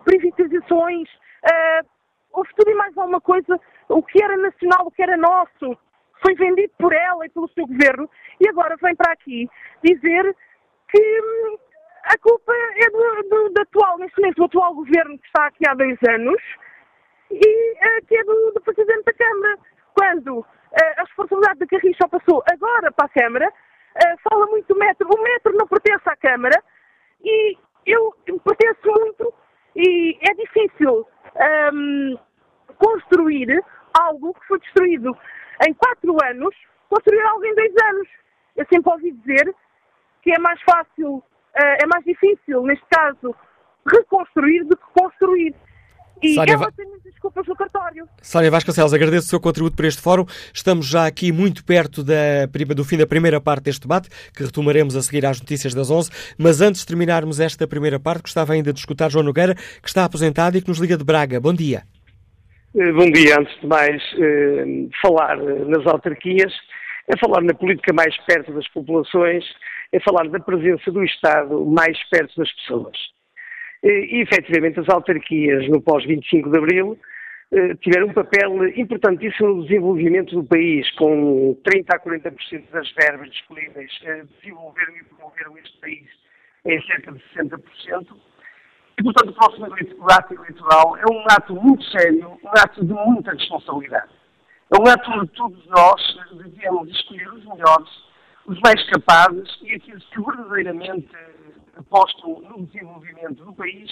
privatizações, uh, houve tudo e mais alguma coisa. O que era nacional, o que era nosso, foi vendido por ela e pelo seu governo. E agora vem para aqui dizer que hum, a culpa é do, do, do, atual, neste momento, do atual governo que está aqui há dois anos e uh, que é do, do, Presidente da Câmara. Quando uh, a responsabilidade da Carris passou agora para a Câmara, uh, fala muito do metro. O metro não pertence à Câmara e eu, pertenço muito e é difícil um, construir algo que foi destruído em quatro anos, construir algo em dois anos. Eu sempre ouvi dizer que é mais fácil é mais difícil, neste caso, reconstruir do que construir. E Sónia ela tem muitas desculpas no cartório. Sónia Vasconcelos, agradeço o seu contributo para este fórum. Estamos já aqui muito perto da, do fim da primeira parte deste debate, que retomaremos a seguir às notícias das 11. Mas antes de terminarmos esta primeira parte, gostava ainda de escutar João Nogueira, que está aposentado e que nos liga de Braga. Bom dia. Eh, bom dia. Antes de mais, eh, falar nas autarquias é falar na política mais perto das populações é falar da presença do Estado mais perto das pessoas. E, efetivamente, as autarquias no pós-25 de Abril eh, tiveram um papel importantíssimo no desenvolvimento do país, com 30% a 40% das verbas disponíveis, desenvolveram e promoveram este país em cerca de 60%. E, portanto, o próximo ato eleitoral é um ato muito sério, um ato de muita responsabilidade. É um ato onde todos nós devemos escolher os melhores os mais capazes e aqueles que verdadeiramente apostam no desenvolvimento do país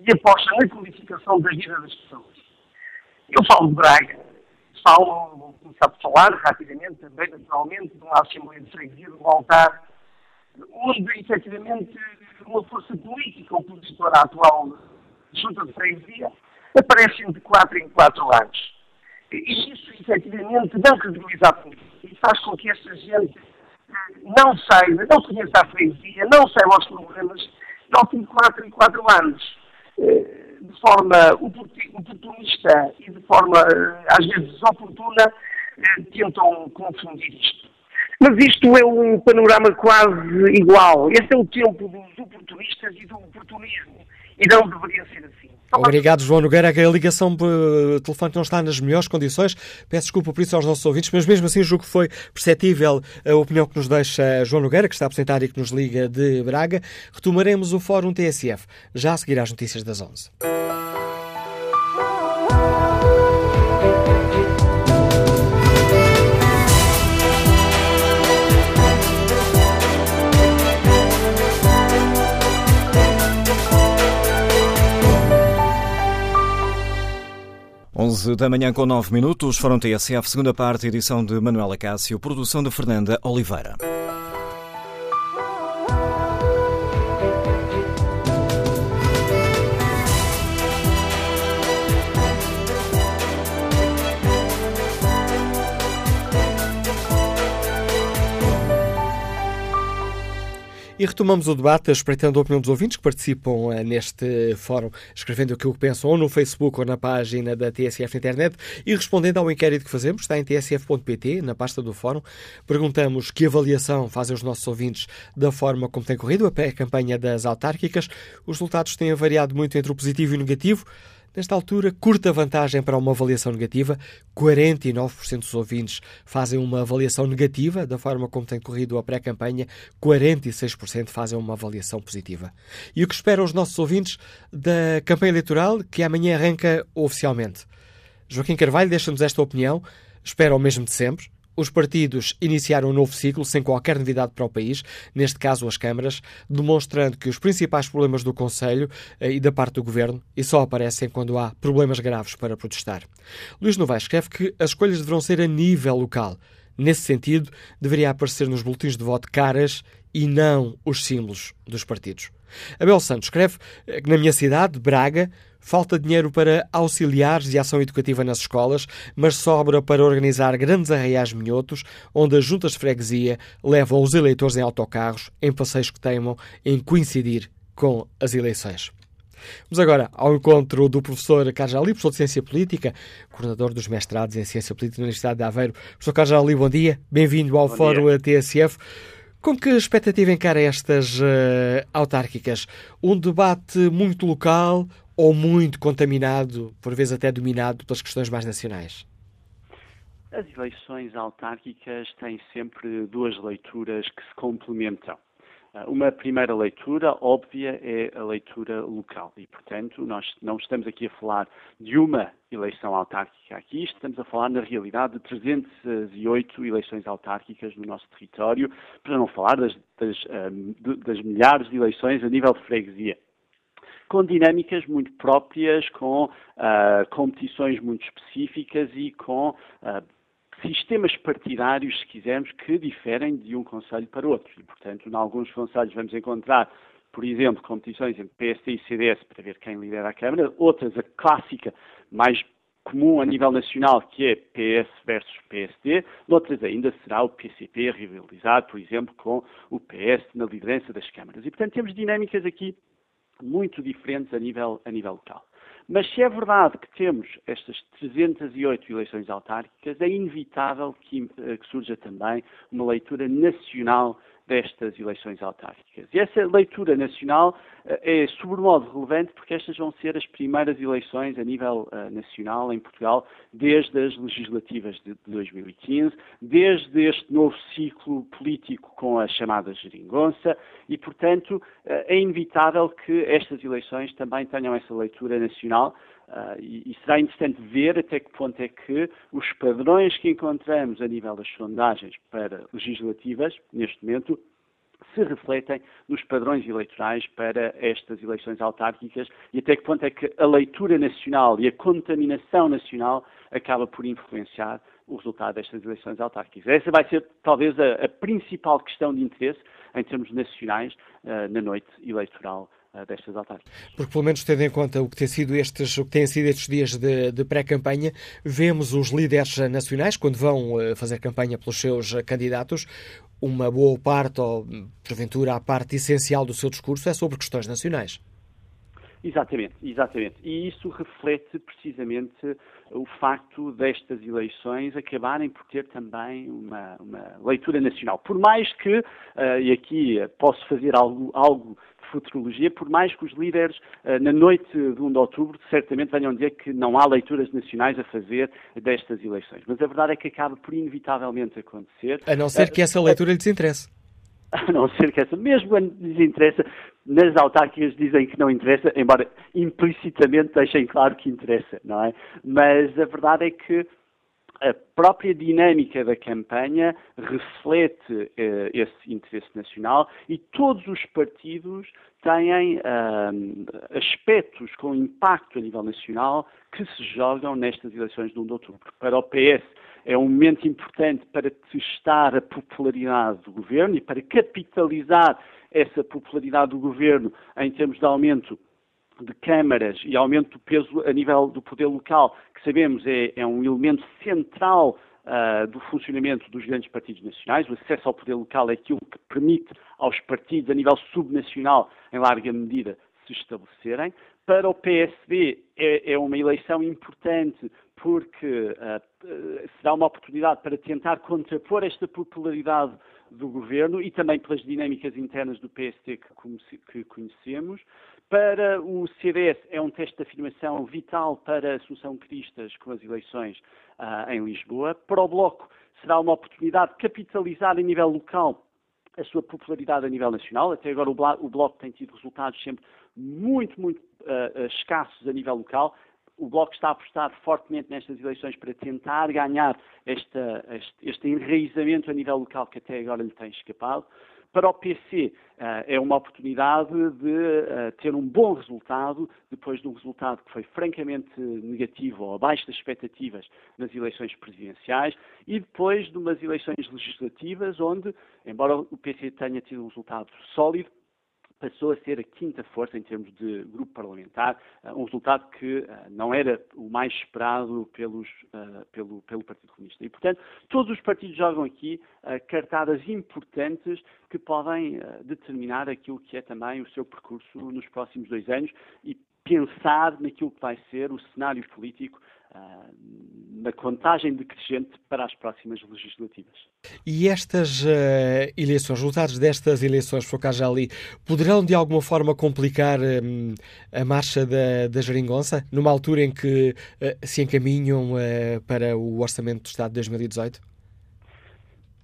e apostam na qualificação da vida das pessoas. Eu falo de Braga, falo, vou começar por falar rapidamente também, naturalmente, de uma Assembleia de Freguesia, de um altar, onde, efetivamente, uma força política opositora à atual Junta de Freguesia aparecem de 4 em 4 anos. E isso, efetivamente, não credibiliza a política e faz com que esta gente não saiba, não conheça a freguesia, não saiba os problemas, fim de 4 e 4 anos, eh, de forma oportunista e de forma, eh, às vezes, desoportuna, eh, tentam confundir isto. Mas isto é um panorama quase igual. Este é o tempo dos oportunistas e do oportunismo. E não deveria ser assim. Obrigado, João Nogueira. A ligação por telefone não está nas melhores condições. Peço desculpa por isso aos nossos ouvintes, mas mesmo assim julgo que foi perceptível a opinião que nos deixa João Nogueira, que está aposentado e que nos liga de Braga. Retomaremos o Fórum TSF já a seguir às notícias das 11. 11 da manhã com 9 minutos, Fórum TSF, segunda parte, edição de Manuela Cássio, produção de Fernanda Oliveira. E retomamos o debate, espreitando a opinião dos ouvintes que participam eh, neste fórum, escrevendo aquilo que pensam ou no Facebook ou na página da TSF Internet e respondendo ao inquérito que fazemos, está em tsf.pt, na pasta do fórum. Perguntamos que avaliação fazem os nossos ouvintes da forma como tem corrido a campanha das autárquicas. Os resultados têm variado muito entre o positivo e o negativo. Nesta altura, curta vantagem para uma avaliação negativa. 49% dos ouvintes fazem uma avaliação negativa da forma como tem corrido a pré-campanha. 46% fazem uma avaliação positiva. E o que esperam os nossos ouvintes da campanha eleitoral que amanhã arranca oficialmente? Joaquim Carvalho deixa-nos esta opinião. Espera o mesmo de sempre. Os partidos iniciaram um novo ciclo sem qualquer novidade para o país, neste caso as câmaras, demonstrando que os principais problemas do Conselho eh, e da parte do Governo e só aparecem quando há problemas graves para protestar. Luís Novaes escreve que as escolhas deverão ser a nível local. Nesse sentido, deveria aparecer nos boletins de voto caras e não os símbolos dos partidos. Abel Santos escreve que na minha cidade, Braga, falta dinheiro para auxiliares e ação educativa nas escolas, mas sobra para organizar grandes arraiais minhotos, onde as juntas de freguesia levam os eleitores em autocarros, em passeios que teimam em coincidir com as eleições. Vamos agora ao encontro do professor Carlos Ali, professor de Ciência Política, coordenador dos mestrados em Ciência Política na Universidade de Aveiro. Professor Carlos Ali, bom dia. Bem-vindo ao bom Fórum dia. TSF. Com que expectativa encara estas uh, autárquicas? Um debate muito local ou muito contaminado, por vezes até dominado pelas questões mais nacionais? As eleições autárquicas têm sempre duas leituras que se complementam. Ah, uma primeira leitura óbvia é a leitura local. E, portanto, nós não estamos aqui a falar de uma eleição autárquica aqui, estamos a falar, na realidade, de 308 eleições autárquicas no nosso território, para não falar das, das, ah, das milhares de eleições a nível de freguesia com dinâmicas muito próprias, com uh, competições muito específicas e com uh, sistemas partidários, se quisermos, que diferem de um Conselho para outro. E, portanto, em alguns Conselhos vamos encontrar, por exemplo, competições entre PSD e CDS para ver quem lidera a Câmara, outras, a clássica, mais comum a nível nacional, que é PS versus PSD, noutras ainda será o PCP rivalizar, por exemplo, com o PS na liderança das câmaras. E, portanto, temos dinâmicas aqui muito diferentes a nível, a nível local. Mas se é verdade que temos estas 308 eleições autárquicas, é inevitável que, eh, que surja também uma leitura nacional destas eleições autárquicas. E essa leitura nacional uh, é sobremodo relevante porque estas vão ser as primeiras eleições a nível uh, nacional em Portugal desde as legislativas de, de 2015, desde este novo ciclo político com a chamada geringonça e, portanto, uh, é inevitável que estas eleições também tenham essa leitura nacional Uh, e, e, será interessante ver até que ponto é que os padrões que encontramos a nível das sondagens para legislativas, neste momento, se refletem nos padrões eleitorais para estas eleições autárquicas e até que ponto é que a leitura nacional e a contaminação nacional acaba por influenciar o resultado destas eleições autárquicas. Essa vai ser talvez a, a principal questão de interesse em termos nacionais uh, na noite eleitoral destas autárquicas. Porque, pelo menos tendo em conta o que tem sido estes, o que têm sido estes dias de, de pré-campanha, vemos os líderes nacionais, quando vão uh, fazer campanha pelos seus candidatos, uma boa parte, ou porventura a parte essencial do seu discurso, é sobre questões nacionais. Exatamente, exatamente. E isso reflete precisamente o facto destas eleições acabarem por ter também uma, uma leitura nacional. Por mais que, uh, e aqui posso fazer algo, algo futurologia, por mais que os líderes, eh, na noite de 1 de outubro, certamente venham dizer que não há leituras nacionais a fazer destas eleições. Mas a verdade é que acaba por inevitavelmente acontecer. A não ser que essa leitura lhes interesse. A não ser que essa, mesmo quando lhes interessa, nas autárquicas dizem que não interessa, embora implicitamente deixem claro que interessa, não é? Mas a verdade é que a própria dinâmica da campanha reflete eh, esse interesse nacional e todos os partidos têm uh, aspectos com impacto a nível nacional que se jogam nestas eleições de 1 de outubro. Para o PS é um momento importante para testar a popularidade do governo e para capitalizar essa popularidade do governo em termos de aumento de câmaras e aumento do peso a nível do poder local, que sabemos é, é um elemento central uh, do funcionamento dos grandes partidos nacionais. O acesso ao poder local é aquilo que permite aos partidos a nível subnacional, em larga medida, se estabelecerem. Para o PSD é, é uma eleição importante porque uh, será uma oportunidade para tentar contrapor esta popularidade do governo e também pelas dinâmicas internas do PST que, que conhecemos. Para o CDS é um teste de afirmação vital para a Assunção Cristas com as eleições uh, em Lisboa. Para o Bloco será uma oportunidade de capitalizar a nível local a sua popularidade a nível nacional. Até agora o Bloco tem tido resultados sempre muito, muito uh, escassos a nível local. O Bloco está a apostar fortemente nestas eleições para tentar ganhar esta, este, este enraizamento a nível local que até agora lhe tem escapado. Para o PC uh, é uma oportunidade de uh, ter um bom resultado, depois de um resultado que foi francamente negativo ou abaixo das expectativas nas eleições presidenciais e depois de umas eleições legislativas onde, embora o PC tenha tido um resultado sólido, passou a ser a quinta força em termos de grupo parlamentar, eh, um resultado que eh, não era o mais esperado pelos, eh, pelo, pelo, Partido Comunista. E, portanto, todos os partidos jogam aqui cartadas importantes que podem determinar aquilo que é também o seu percurso nos próximos dois anos e pensar naquilo que vai ser o cenário político na contagem decrescente para as próximas legislativas. E estas uh, eleições, resultados destas eleições, Focar já ali, poderão de alguma forma complicar um, a marcha da, da geringonça, numa altura em que uh, se encaminham uh, para o Orçamento do Estado de 2018?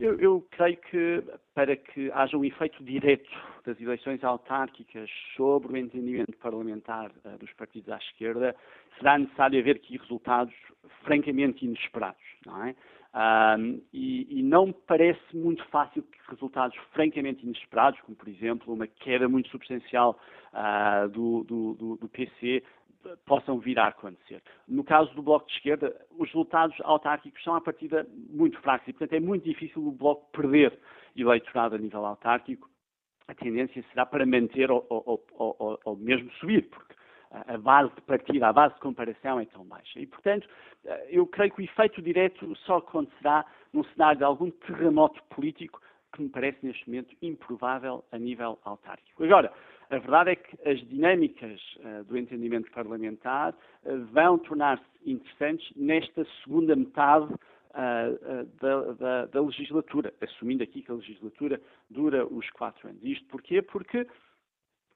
Eu, eu, creio que para que haja um efeito direto das eleições autárquicas sobre o entendimento parlamentar uh, dos partidos à esquerda, será necessário haver aqui resultados francamente inesperados, não é? Um, e, e, não me parece muito fácil que resultados francamente inesperados, como por exemplo uma queda muito substancial uh, do, do, do, do, PC, possam vir a acontecer. No caso do Bloco de Esquerda, os resultados autárquicos são, à partida, muito fracos e, portanto, é muito difícil o Bloco perder eleitorado a nível autárquico. A tendência será para manter ou, ou, ou, ou mesmo subir, porque a base de partida, a base de comparação é tão baixa. E, portanto, eu creio que o efeito direto só acontecerá num cenário de algum terremoto político que me parece neste momento improvável a nível autárquico. Agora, a verdade é que as dinâmicas uh, do entendimento parlamentar uh, vão tornar-se interessantes nesta segunda metade uh, da, da, da, legislatura, assumindo aqui que a legislatura dura os quatro anos. Isto porquê? Porque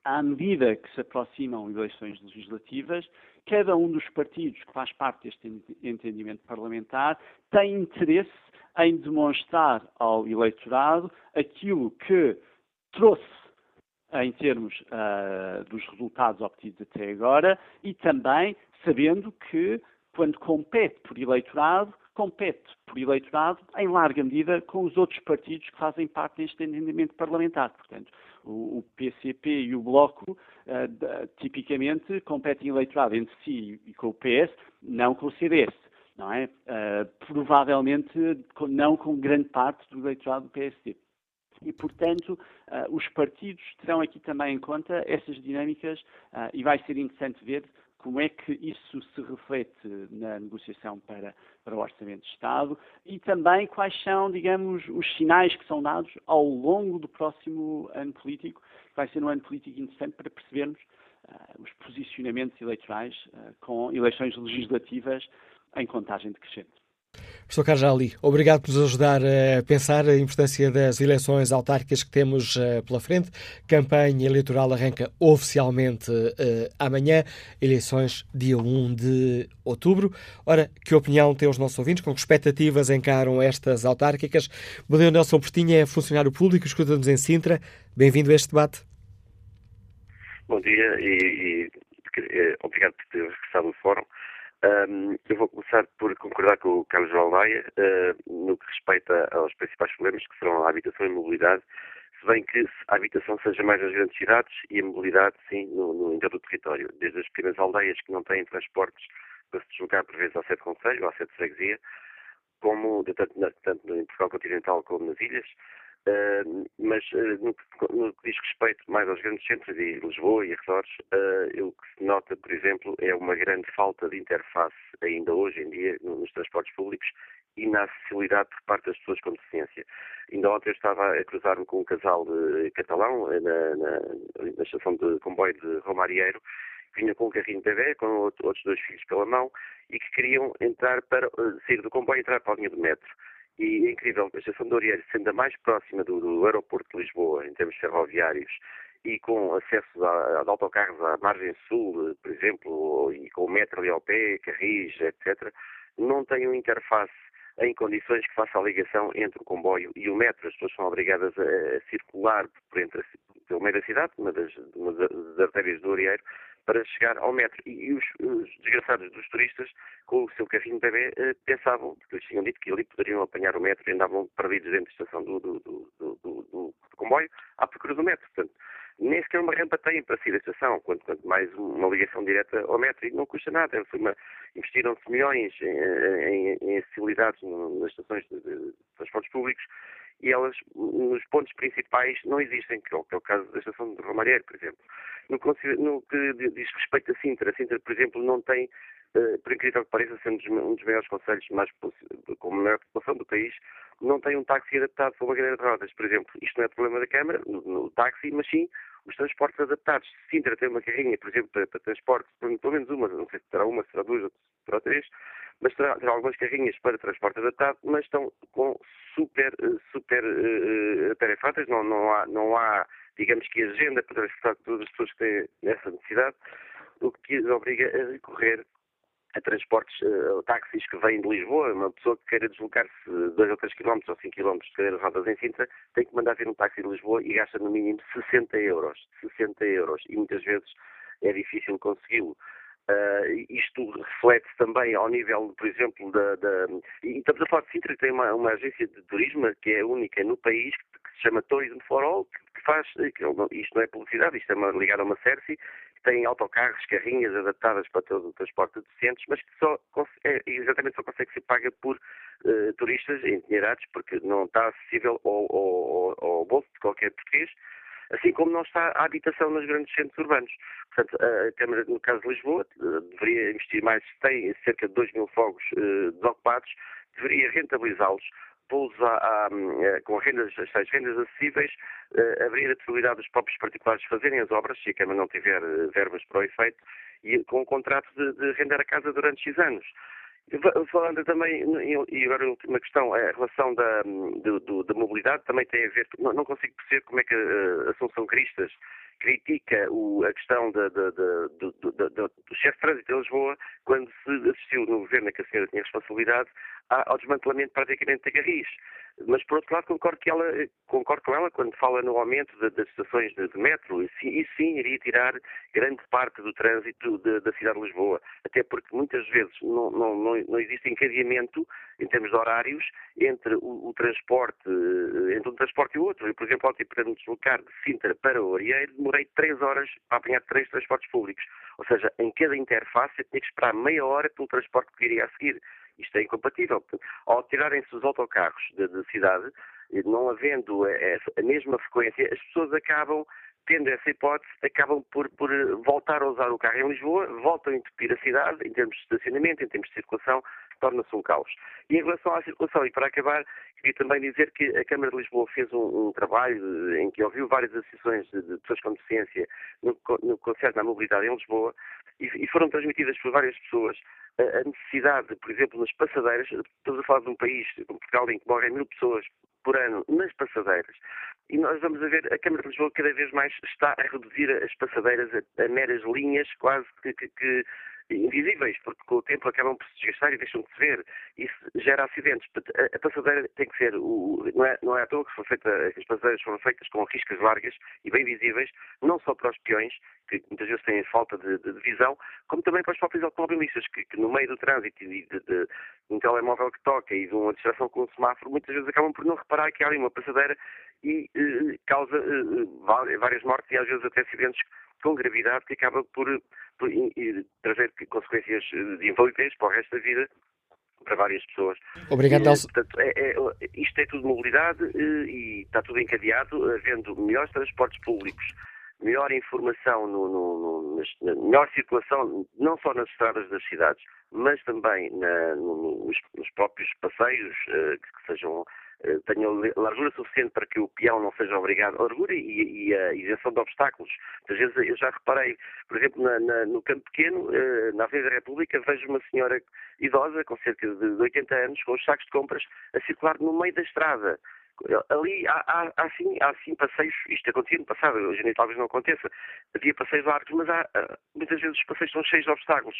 à medida que se aproximam eleições legislativas, cada um dos partidos que faz parte deste entendimento parlamentar tem interesse em demonstrar ao eleitorado aquilo que trouxe em termos uh, dos resultados obtidos até agora e também sabendo que, quando compete por eleitorado, compete por eleitorado em larga medida com os outros partidos que fazem parte deste entendimento parlamentar. Portanto, o, o PCP e o Bloco uh, tipicamente competem eleitorado entre si e com o PS, não com o CDS. Não é? Uh, provavelmente não com grande parte do eleitorado do PSD e, portanto, uh, os partidos terão aqui também em conta essas dinâmicas uh, e vai ser interessante ver como é que isso se reflete na negociação para, para o Orçamento de Estado e também quais são, digamos, os sinais que são dados ao longo do próximo ano político. Vai ser um ano político interessante para percebermos uh, os posicionamentos eleitorais com eleições legislativas em contagem decrescente. Professor Carjali, obrigado por nos ajudar a pensar a importância das eleições autárquicas que temos uh, pela frente. Campanha eleitoral arranca oficialmente uh, amanhã, eleições dia 1 de outubro. Ora, que opinião têm os nossos ouvintes? Com que expectativas encaram estas autárquicas? Bom Nelson Portinha é funcionário público, escuta-nos em Sintra. Bem-vindo a este debate. Bom dia e, e eh, obrigado por ter regressado ao fórum. Um, eu vou começar por concordar com o Carlos Valdaia uh, no que respeita aos principais problemas que serão a habitação e a mobilidade, se bem que a habitação seja mais nas grandes cidades e a mobilidade, sim, no, no interior do território. Desde as pequenas aldeias que não têm transportes para se deslocar, por vezes, ao sete conselho ou ao sete freguesia, como tanto, tanto em Portugal continental como nas ilhas, Uh, mas uh, no, no, que diz respeito mais aos grandes centros de Lisboa e arredores, uh, o que se nota, por exemplo, é uma grande falta de interface ainda hoje em dia nos transportes públicos e na acessibilidade por parte das pessoas com deficiência. Ainda ontem eu estava a cruzar-me com um casal de catalão na, na, na estação de comboio de Romarieiro, vinha com um carrinho de bebê, com outros dois filhos pela mão, e que queriam entrar para sair do comboio e entrar para a linha do metro. E é incrível, a estação de Orieiro, sendo a mais próxima do, do, aeroporto de Lisboa, em termos ferroviários, e com acesso a, a autocarros à margem sul, por exemplo, e com o metro ali ao pé, Carris, etc., não tem uma interface em condições que faça a ligação entre o comboio e o metro. As pessoas são obrigadas a, a circular por entre, pelo meio da cidade, uma das, uma das artérias do Orieiro, para chegar ao metro. E, os, os, desgraçados dos turistas, com o seu carrinho bebê, eh, pensavam, porque eles tinham dito que ali poderiam apanhar o metro e andavam perdidos dentro da estação do, do, do, do comboio à procura do metro. Portanto, nem sequer uma rampa têm para sair da estação, quanto, quanto, mais uma ligação direta ao metro, e não custa nada. Investiram-se milhões em, em, em acessibilidades nas estações de, de, transportes públicos e elas, nos pontos principais, não existem, que é o, que é o caso da estação de Romareiro, por exemplo. No, no, que diz respeito a Sintra, Sintra, por exemplo, não tem, uh, por incrível que pareça, sendo um dos maiores conselhos mais, com a maior população do país, não tem um táxi adaptado para uma cadeira de rodas, por exemplo. Isto não é problema da Câmara, no, no táxi, mas sim os transportes adaptados. Sintra tem uma carrinha, por exemplo, para, para transporte, pelo menos uma, não sei se terá uma, será duas, será três, mas terá, terá, algumas carrinhas para transporte adaptado, mas estão com super, eh, super uh, tarefadas, não, não, há, não há, digamos que, agenda para transportar todas as pessoas que têm essa necessidade, o que os obriga a recorrer a transportes, uh, táxis que vêm de Lisboa, uma pessoa que queira deslocar-se 2 ou 3 km ou 5 km de cadeiras rodas em Sintra, tem que mandar vir um táxi de Lisboa e gasta no mínimo 60 euros. 60 euros. E muitas vezes é difícil consegui-lo. Uh, isto reflete também ao nível, por exemplo, da. da e estamos a falar de Sintra, que tem uma, uma, agência de turismo que é única no país, que, se chama Tourism for All, que faz. Isto não é publicidade, isto é uma, ligado a uma CERSI, que tem autocarros, carrinhas adaptadas para todo o transporte de docentes, mas que só é, exatamente só consegue ser paga por uh, turistas endinheirados, porque não está acessível ao, ao, ao bolso de qualquer português assim como não está a habitação nos grandes centros urbanos. Portanto, a Câmara, no caso de Lisboa, deveria investir mais, tem cerca de 2 mil fogos eh, desocupados, deveria rentabilizá-los, pô-los com rendas, as rendas acessíveis, uh, abrir a possibilidade dos próprios particulares fazerem as obras, se a Câmara não tiver uh, verbas para o efeito, e com o contrato de, de render a casa durante X anos. Falando também, e agora a última questão, a relação da, do, do, da mobilidade também tem a ver, não, consigo perceber como é que a Assunção Cristas critica o, a questão do, do, chefe de trânsito de Lisboa quando se assistiu no governo a que a senhora tinha responsabilidade ao desmantelamento praticamente de Garris. Mas, por outro lado, concordo, ela, concordo com ela quando fala no aumento de, das estações de, de metro. Sim, e sim, iria tirar grande parte do trânsito de, da cidade de Lisboa. Até porque muitas vezes não, não, não, existe encadeamento em termos de horários entre o, o, transporte, eh, entre um transporte e outro. Eu, por exemplo, ontem para me deslocar de Sintra para Orieiro, demorei três horas para apanhar três transportes públicos. Ou seja, em cada interface eu tinha que esperar meia hora pelo transporte que viria a seguir. Isto é incompatível. Ao tirarem-se os autocarros da cidade, não havendo a, mesma frequência, as pessoas acabam tendo essa hipótese, acabam por, por, voltar a usar o carro em Lisboa, voltam a entupir a cidade, em termos de estacionamento, em termos de circulação, torna-se um caos. E em relação à circulação, e para acabar, queria também dizer que a Câmara de Lisboa fez um, um trabalho em que ouviu várias associações de, de pessoas com deficiência no, no à mobilidade em Lisboa, e, e foram transmitidas por várias pessoas a necessidade, por exemplo, nas passadeiras, estamos a falar de um país como Portugal em que morrem mil pessoas por ano nas passadeiras, e nós vamos a ver, a Câmara de Lisboa cada vez mais está a reduzir as passadeiras a, a meras linhas quase que, que, que invisíveis, porque com o tempo acabam por se desgastar e deixam de se ver. Isso gera acidentes. A, passadeira tem que ser, o, não, é, não é à toa que foi feita, as passadeiras foram feitas com riscas largas e bem visíveis, não só para os peões, que muitas vezes têm falta de, de, de visão, como também para os próprios automobilistas, que, que no meio do trânsito e de, de, um telemóvel que toca e de uma distração com um semáforo, muitas vezes acabam por não reparar que há ali uma passadeira e eh, causa eh, várias mortes e às vezes até acidentes com gravidade que acaba por, por trazer consequências de invalidez para o resto da vida para várias pessoas. Obrigado, Nelson. Portanto, é, é, isto é tudo mobilidade eh, e está tudo encadeado, havendo melhores transportes públicos, melhor informação, no, no, no, melhor circulação, não só nas estradas das cidades, mas também na, nos, nos, próprios passeios, uh, que sejam eh, tenham largura suficiente para que o peão não seja obrigado, largura e, e a isenção de obstáculos. Às vezes eu já reparei, por exemplo, na, na, no Campo Pequeno, eh, na Avenida da República, vejo uma senhora idosa, com cerca de 80 anos, com os sacos de compras, a circular no meio da estrada. Ali há, há, há, sim, há sim passeios, isto acontecia no passado, hoje em dia talvez não aconteça, havia passeios largos, mas há, muitas vezes os passeios são cheios de obstáculos.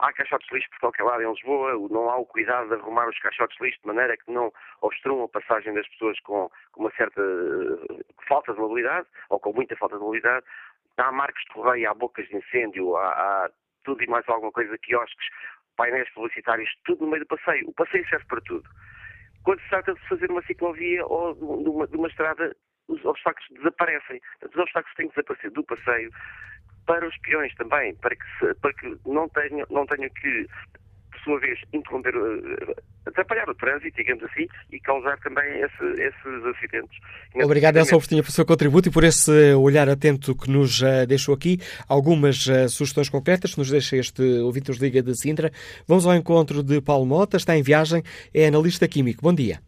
Há caixotes de lixo por qualquer lado em Lisboa, não há o cuidado de arrumar os caixotes de lixo de maneira que não obstruam a passagem das pessoas com, com uma certa uh, falta de mobilidade, ou com muita falta de mobilidade. há marcos de correia, há bocas de incêndio, há, há tudo e mais alguma coisa, quiosques, painéis publicitários, tudo no meio do passeio. O passeio serve para tudo. Quando se trata de fazer uma ciclovia ou de uma, de uma estrada, os obstáculos desaparecem. Os obstáculos têm que desaparecer do passeio para os peões também, para que, se, para que não, tenham, não tenham que sua vez, interromper, uh, atrapalhar o trânsito, digamos assim, e causar também esse, esses acidentes. Obrigado, Nelson Portinha, pelo seu contributo e por esse olhar atento que nos uh, deixou aqui. Algumas uh, sugestões concretas que nos deixa este ouvinte dos Liga de Sintra. Vamos ao encontro de Paulo Mota, está em viagem, é analista químico. Bom dia.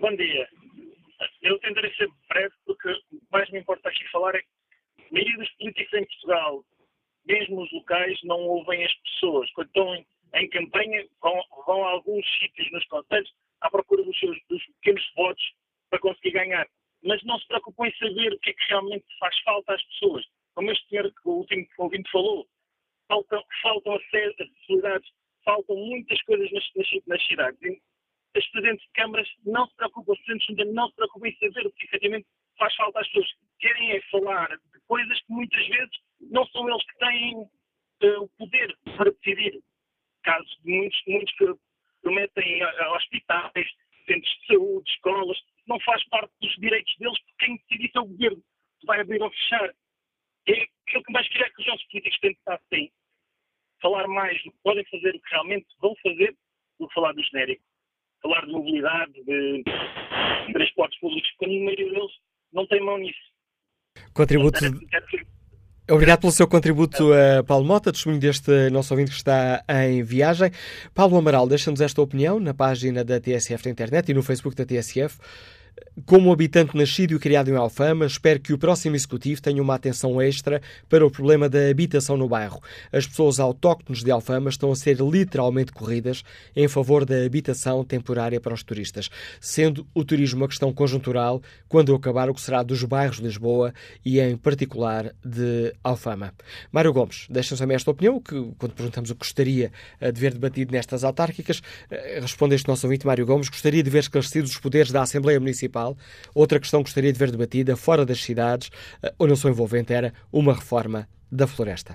Bom dia. Eu tentarei ser breve, porque o que mais me importa aqui falar é que a maioria dos políticos em Portugal mesmo os locais não ouvem as pessoas. Quando estão em, em campanha, vão, vão, a alguns sítios nos conselhos à procura dos seus dos pequenos votos para conseguir ganhar. Mas não se preocupam em saber o que é que realmente faz falta às pessoas. Como este senhor que o último ouvinte falou, faltam, faltam acessibilidades, faltam muitas coisas nas, nas, nas cidades. Os presidentes de câmaras não se preocupam, os presidentes de não se preocupam em saber o que efetivamente faz falta às pessoas. Querem é falar de coisas que muitas vezes não são eles que têm uh, o poder para decidir. Casos de muitos, muitos que prometem uh, hospitais, centros de saúde, escolas, não faz parte dos direitos deles, porque quem decide isso é o governo, que vai abrir ou fechar. É aquilo que mais queria que os nossos políticos têm assim. Falar mais do que podem fazer, o que realmente vão fazer, do que falar do genérico. Falar de mobilidade, de, transportes públicos, quando a maioria deles não tem mão nisso. Contributo. Obrigado pelo seu contributo, Paulo Mota, testemunho deste nosso ouvinte que está em viagem. Paulo Amaral, deixa-nos esta opinião na página da TSF na internet e no Facebook da TSF. Como habitante nascido e criado em Alfama, espero que o próximo Executivo tenha uma atenção extra para o problema da habitação no bairro. As pessoas autóctones de Alfama estão a ser literalmente corridas em favor da habitação temporária para os turistas, sendo o turismo uma questão conjuntural quando acabar o que será dos bairros de Lisboa e, em particular, de Alfama. Mário Gomes, deixa-nos também esta opinião, que quando perguntamos o que gostaria de ver debatido nestas autárquicas, eh, responde este nosso ouvinte, Mário Gomes, gostaria de ver esclarecidos os poderes da Assembleia Municipal Municipal. Outra questão que gostaria de ver debatida fora das cidades, eh, ou não sou envolvente, era uma reforma da floresta.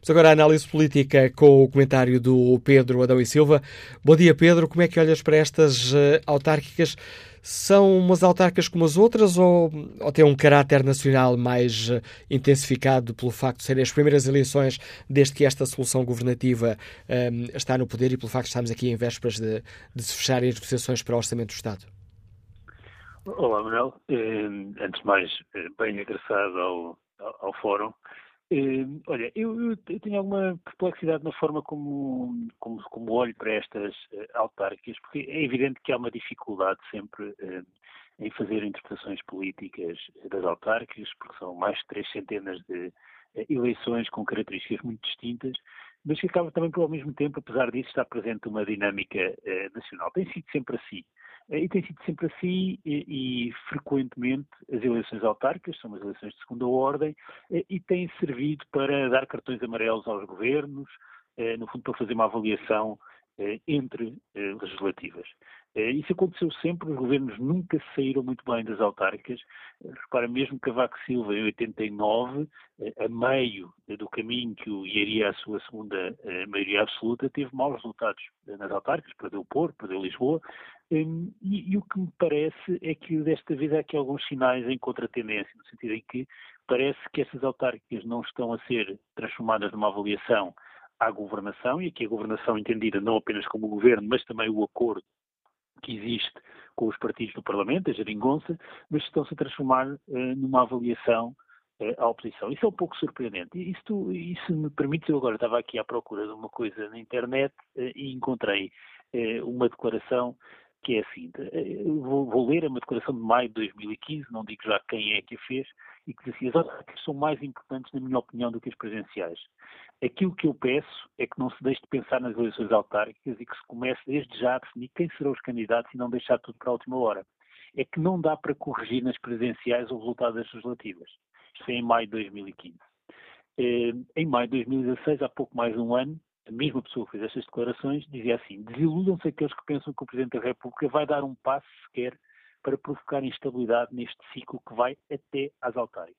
Mas agora a análise política com o comentário do Pedro Adão e Silva. Bom dia, Pedro. Como é que olhas para estas uh, autárquicas? São umas autárquicas como as outras ou, ou têm um caráter nacional mais uh, intensificado pelo facto de serem as primeiras eleições desde que esta solução governativa um, está no poder e pelo facto de estarmos aqui em vésperas de, de se fecharem as negociações para o Orçamento do Estado? Olá, Manuel. Eh, antes de mais, eh, bem agressado ao, ao, ao fórum. Eh, olha, eu, eu, tenho alguma perplexidade na forma como, como, como olho para estas autárquicas, porque é evidente que há uma dificuldade sempre em fazer interpretações políticas das autárquicas, porque são mais de três centenas de eleições com características muito distintas, mas que acaba também por, ao mesmo tempo, apesar disso, estar presente uma dinâmica nacional. Tem sido sempre assim. Eh, e tem sido sempre assim e, e, frequentemente as eleições autárquicas são as eleições de segunda ordem eh, e têm servido para dar cartões amarelos aos governos, eh, no fundo para fazer uma avaliação entre legislativas. Isso aconteceu sempre, os governos nunca saíram muito bem das autárquicas. Repara, mesmo Cavaco Silva, em 89, a meio do caminho que o iria à sua segunda maioria absoluta, teve maus resultados nas autárquicas, perdeu o Porto, perdeu Lisboa, e, e, o que me parece é que desta vez há aqui alguns sinais em contratendência, no sentido em que parece que essas autárquicas não estão a ser transformadas numa avaliação à governação, e aqui a governação entendida não apenas como o governo, mas também o acordo que existe com os partidos do Parlamento, a geringonça, mas estão-se a transformar uh, numa avaliação uh, à oposição. Isso é um pouco surpreendente. E isso me permite, eu agora estava aqui à procura de uma coisa na internet uh, e encontrei uma declaração que é assim, vou, vou, ler uma declaração de maio de 2015, não digo já quem é que a fez, e que as autárquicas são mais importantes, na minha opinião, do que as presenciais. Aquilo que eu peço é que não se deixe de pensar nas eleições autárquicas e que se comece desde já a definir quem serão os candidatos e não deixar tudo para a última hora. É que não dá para corrigir nas presenciais o resultado das legislativas. Isto foi em maio de 2015. Eh, em maio de 2016, há pouco mais de um ano, a mesma pessoa que fez estas declarações dizia assim: desiludam-se aqueles que pensam que o Presidente da República vai dar um passo sequer para provocar instabilidade neste ciclo que vai até às autárquicas.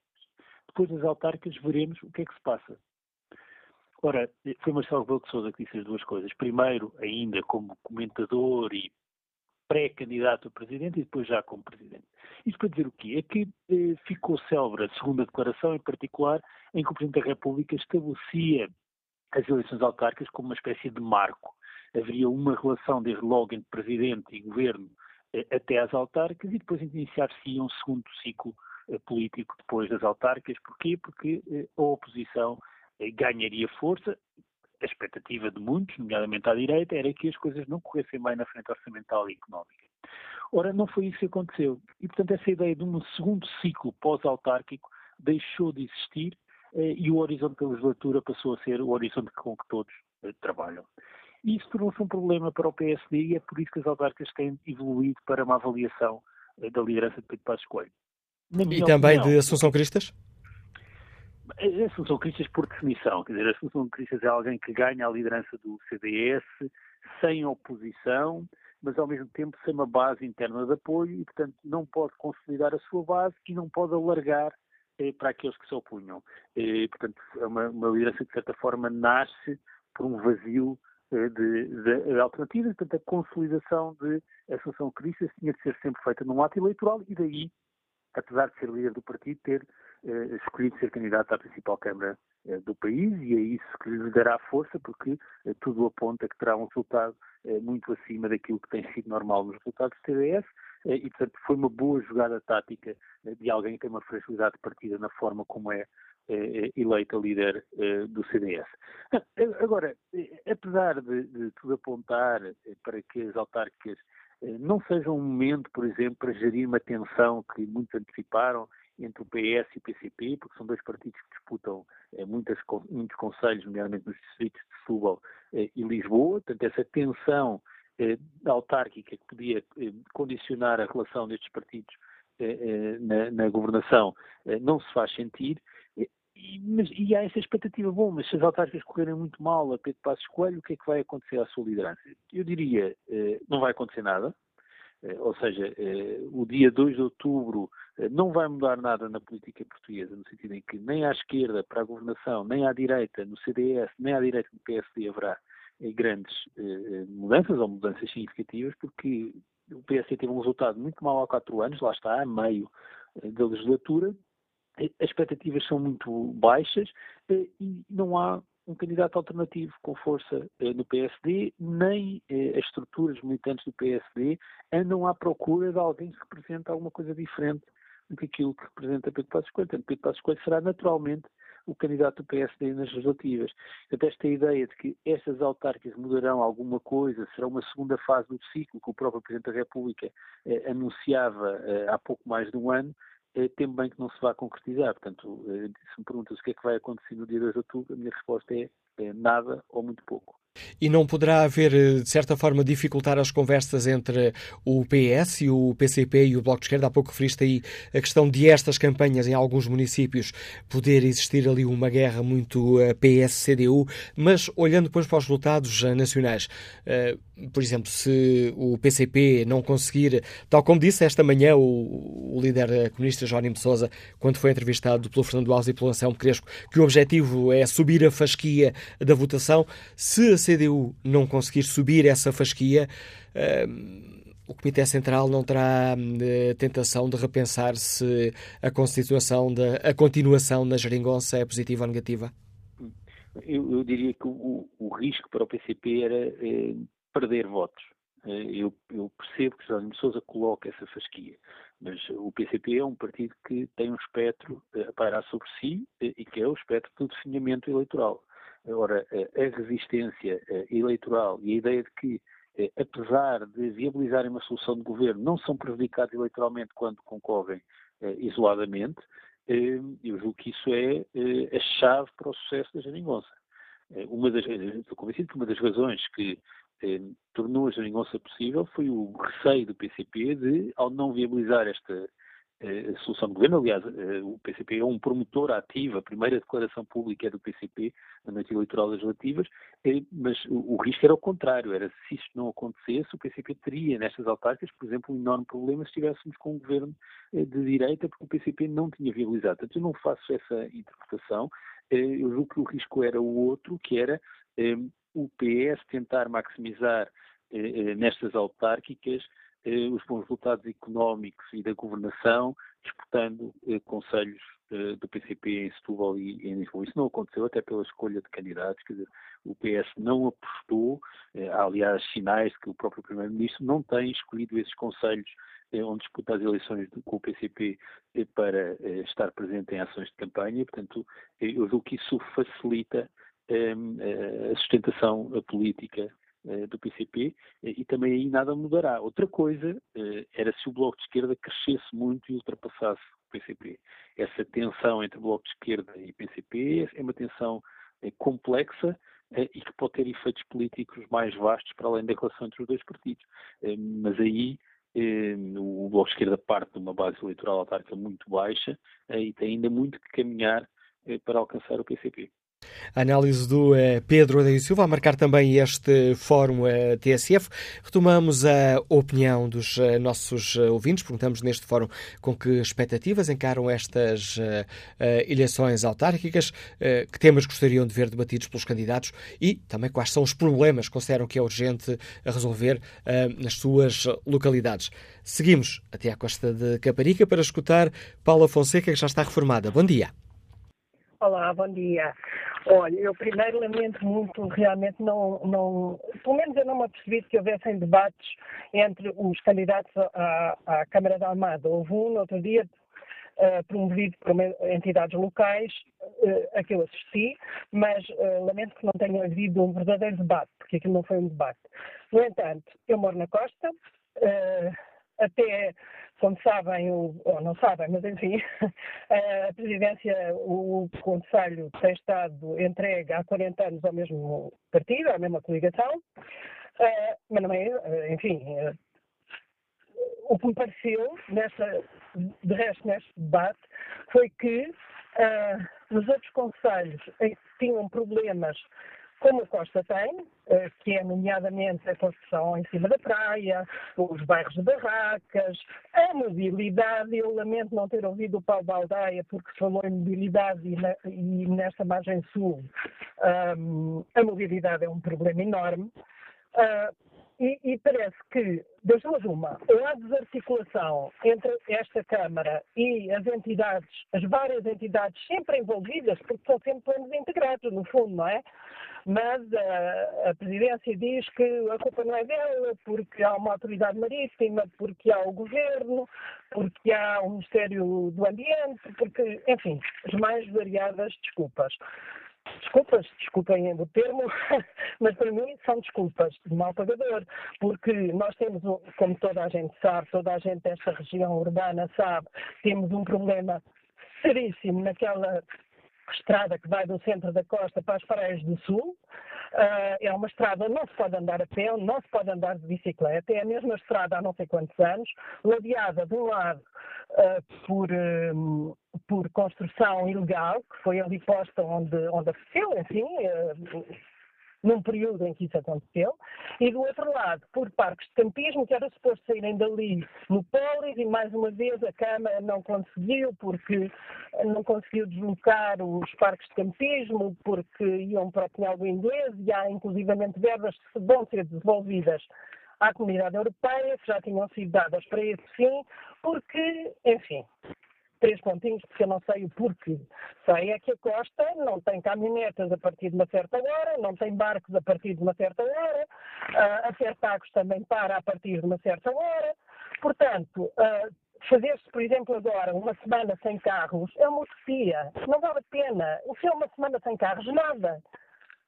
depois das autárquicas veremos o que é que se passa. Ora, foi Marcelo Rebelo de Sousa que disse as duas coisas. Primeiro, ainda como comentador e pré-candidato a presidente e depois já como presidente. Isto para dizer o quê? É que eh, ficou célebre a segunda declaração, em particular, em que o Presidente da República estabelecia as eleições autárquicas como uma espécie de marco. Haveria uma relação desde logo entre Presidente e Governo até às autárquicas e depois iniciar-se um segundo ciclo eh, político depois das autárquicas. Porquê? Porque eh, a oposição eh, ganharia força, a expectativa de muitos, nomeadamente à direita, era que as coisas não corressem bem na frente orçamental e económica. Ora, não foi isso que aconteceu. E, portanto, essa ideia de um segundo ciclo pós-autárquico deixou de existir e o horizonte da legislatura passou a ser o horizonte com que todos trabalham. Isso tornou-se um problema para o PSD e é por isso que as autárquicas têm evoluído para uma avaliação eh, da liderança de Pedro Passos Coelho. E também opinião, de Assunção Cristas? A Assunção Cristas, por definição, quer dizer, a Assunção Cristas é alguém que ganha a liderança do CDS sem oposição, mas ao mesmo tempo sem uma base interna de apoio e, portanto, não pode consolidar a sua base e não pode alargar eh, para aqueles que se opunham. Eh, portanto, é uma, uma, liderança que, de certa forma, nasce por um vazio eh, de, de, de alternativas. Portanto, a consolidação de Assunção Cristas tinha de ser sempre feita num ato eleitoral e daí, apesar de ser líder do partido, ter eh, escolhido ser candidato à principal Câmara eh, do país e é isso que lhe dará força, porque eh, tudo aponta que terá um resultado muito acima daquilo que tem sido normal nos resultados do CDS e, portanto, foi uma boa jogada tática de alguém que tem uma fragilidade de partida na forma como é eleita líder do CDS. Ah, agora, apesar de, de tudo apontar para que as autárquicas não sejam um momento, por exemplo, para gerir uma tensão que muitos anteciparam entre o PS e o PCP, porque são dois partidos que disputam eh, muitas, muitos conselhos, nomeadamente nos distritos de Setúbal eh, e Lisboa. Portanto, essa tensão eh, autárquica que podia eh, condicionar a relação destes partidos eh, eh, na, na, governação não se faz sentir. E, mas, e há essa expectativa, bom, mas se as autárquicas correrem muito mal a Pedro Passos Coelho, o que é que vai acontecer à sua liderança? Eu diria, não vai acontecer nada, eh, ou seja, eh, o dia 2 de outubro eh, não vai mudar nada na política portuguesa, no sentido em que nem à esquerda para a governação, nem à direita no CDS, nem à direita no PSD haverá grandes mudanças ou mudanças significativas, porque o PSD teve um resultado muito mau há quatro anos, lá está, a meio da legislatura, as expectativas são muito baixas e não há um candidato alternativo com força eh, no PSD, nem eh, as estruturas militantes do PSD andam à procura de alguém que represente alguma coisa diferente do que aquilo que representa Pedro Passos Coelho. Portanto, Pedro Passos Coelho será naturalmente o candidato do PSD nas legislativas. Portanto, esta ideia de que estas autárquicas mudarão alguma coisa, será uma segunda fase do ciclo que o próprio Presidente da República eh, anunciava eh, há pouco mais de um ano, temo bem que não se vá concretizar. Portanto, eh, se me perguntas o que é que vai acontecer no dia 2 de outubro, a minha resposta é, é nada ou muito pouco. E não poderá haver, eh, de certa forma, dificultar as conversas entre o PS e o PCP e o Bloco de Esquerda? Há pouco referiste aí a questão de estas campanhas em alguns municípios poder existir ali uma guerra muito eh, PS-CDU, mas olhando depois para os resultados eh, nacionais, por exemplo, se o PCP não conseguir, tal como disse esta manhã o, líder comunista Jónimo Sousa, quando foi entrevistado pelo Fernando Alves e pelo Anselmo Crespo, que o objetivo é subir a fasquia da votação, se CDU não conseguir subir essa fasquia, uh, o Comitê Central não terá uh, tentação de repensar se a constituição, de, a continuação na geringonça é positiva ou negativa? Eu, eu diria que o, o, risco para o PCP era eh, perder votos. Eh, eu, eu, percebo que Jerónimo Sousa coloca essa fasquia, mas o PCP é um partido que tem um espectro a pairar sobre si e que é o espectro do definhamento eleitoral. Ora, a resistência eleitoral e a ideia de que, apesar de viabilizarem uma solução de governo, não são prejudicados eleitoralmente quando concorrem isoladamente, eu julgo que isso é a chave para o sucesso da geringonça. Uma das, estou convencido que uma das razões que tornou a geringonça possível foi o receio do PCP de, ao não viabilizar esta a solução de governo. Aliás, o PCP é um promotor ativo, a primeira declaração pública é do PCP na noite eleitoral legislativas, mas o risco era o contrário, era se isto não acontecesse, o PCP teria nestas autárquicas, por exemplo, um enorme problema se estivéssemos com um governo de direita, porque o PCP não tinha viabilizado. Portanto, eu não faço essa interpretação, eu julgo que o risco era o outro, que era o PS tentar maximizar nestas autárquicas os bons resultados económicos e da governação, disputando eh, conselhos eh, do PCP em Setúbal e em Lisboa. Isso não aconteceu até pela escolha de candidatos, quer dizer, o PS não apostou, há aliás sinais de que o próprio Primeiro-Ministro não tem escolhido esses conselhos onde disputa as eleições com o PCP para estar presente em ações de campanha, portanto, eu julgo que isso facilita a sustentação política eh, do PCP eh, e também aí nada mudará. Outra coisa eh, era se o Bloco de Esquerda crescesse muito e ultrapassasse o PCP. Essa tensão entre Bloco de Esquerda e PCP é uma tensão complexa e que pode ter efeitos políticos mais vastos para além da relação entre os dois partidos. Mas aí o Bloco de Esquerda parte de uma base eleitoral autárquica muito baixa e tem ainda muito que caminhar para alcançar o PCP. A análise do uh, Pedro Adão Silva a marcar também este fórum uh, TSF. Retomamos a opinião dos uh, nossos ouvintes. Perguntamos neste fórum com que expectativas encaram estas eleições autárquicas, que temas gostariam de ver debatidos pelos candidatos e também quais são os problemas que consideram que é urgente resolver nas suas localidades. Seguimos até à costa de Caparica para escutar Paula Fonseca, que já está reformada. Bom dia. Olá, bom dia. Olha, eu primeiro lamento muito, realmente não, não, pelo menos eu não me apercebi que houvessem debates entre os candidatos à, à Câmara da Almada. Houve um no outro dia uh, promovido por entidades locais, uh, a que eu assisti, mas uh, lamento que não tenha havido um verdadeiro debate, porque aquilo não foi um debate. No entanto, eu moro na costa, até como sabem, ou não sabem, mas enfim, a presidência, o Conselho tem estado entregue há 40 anos ao mesmo partido, à mesma coligação, eh, mas não é, eh, enfim, eh, o que me pareceu, de resto, neste debate, foi que nos outros conselhos tinham problemas como a Costa tem, eh, que é nomeadamente a construção em cima da praia, os bairros de barracas, a mobilidade. Eu lamento não ter ouvido o Paulo Baldaia, porque falou em mobilidade e, nesta margem sul a mobilidade é um problema enorme. Uh, e, e, parece que, das duas uma, ou há desarticulação entre esta Câmara e as entidades, as várias entidades sempre envolvidas, porque são sempre planos integrados, no fundo, não é? mas a, a, Presidência diz que a culpa não é dela, porque há uma autoridade marítima, porque há o Governo, porque há o Ministério do Ambiente, porque, enfim, as mais variadas desculpas. Desculpas, desculpem o termo, mas para mim são desculpas de mal pagador, porque nós temos, como toda a gente sabe, toda a gente desta região urbana sabe, temos um problema seríssimo naquela estrada que vai do centro da costa para as praias do sul. Uh, é uma estrada, não se pode andar a pé, não se pode andar de bicicleta, é a mesma estrada há não sei quantos anos, ladeada de um lado por, um, por construção ilegal, que foi ali posta onde, onde aconteceu, enfim, uh, num período em que isso aconteceu, e do outro lado, por parques de campismo, que era suposto saírem dali no Pólis, e mais uma vez a Câmara não conseguiu, porque não conseguiu deslocar os parques de campismo, porque iam para o Pinhal do Inglês, e há inclusivamente verbas que vão ser desenvolvidas à comunidade europeia, que já tinham sido dadas para esse fim, porque, enfim, três pontinhos, porque eu não sei o porquê. Sei é que a costa não tem caminhonetas a partir de uma certa hora, não tem barcos a partir de uma certa hora, uh, a Fertagos também para a partir de uma certa hora. Portanto, uh, fazer-se, por exemplo, agora uma semana sem carros é uma utopia. Não vale a pena. O que é uma semana sem carros? Nada.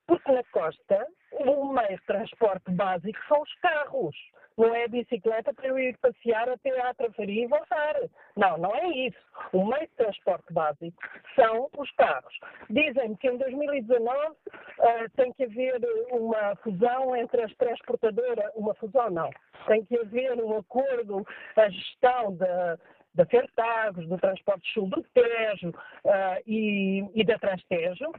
Porque na costa, o meio de transporte básico são os carros. Não é a bicicleta para eu ir passear até à Trafaria e voltar. Não, não é isso. O meio de transporte básico são os carros. Dizem-me que em 2019 uh, eh, tem que haver uma fusão entre as transportadoras. Uma fusão, não. Tem que haver um acordo, a gestão da da Fertagos, do Transporte Sul do Tejo uh, e, e, da Transtejo,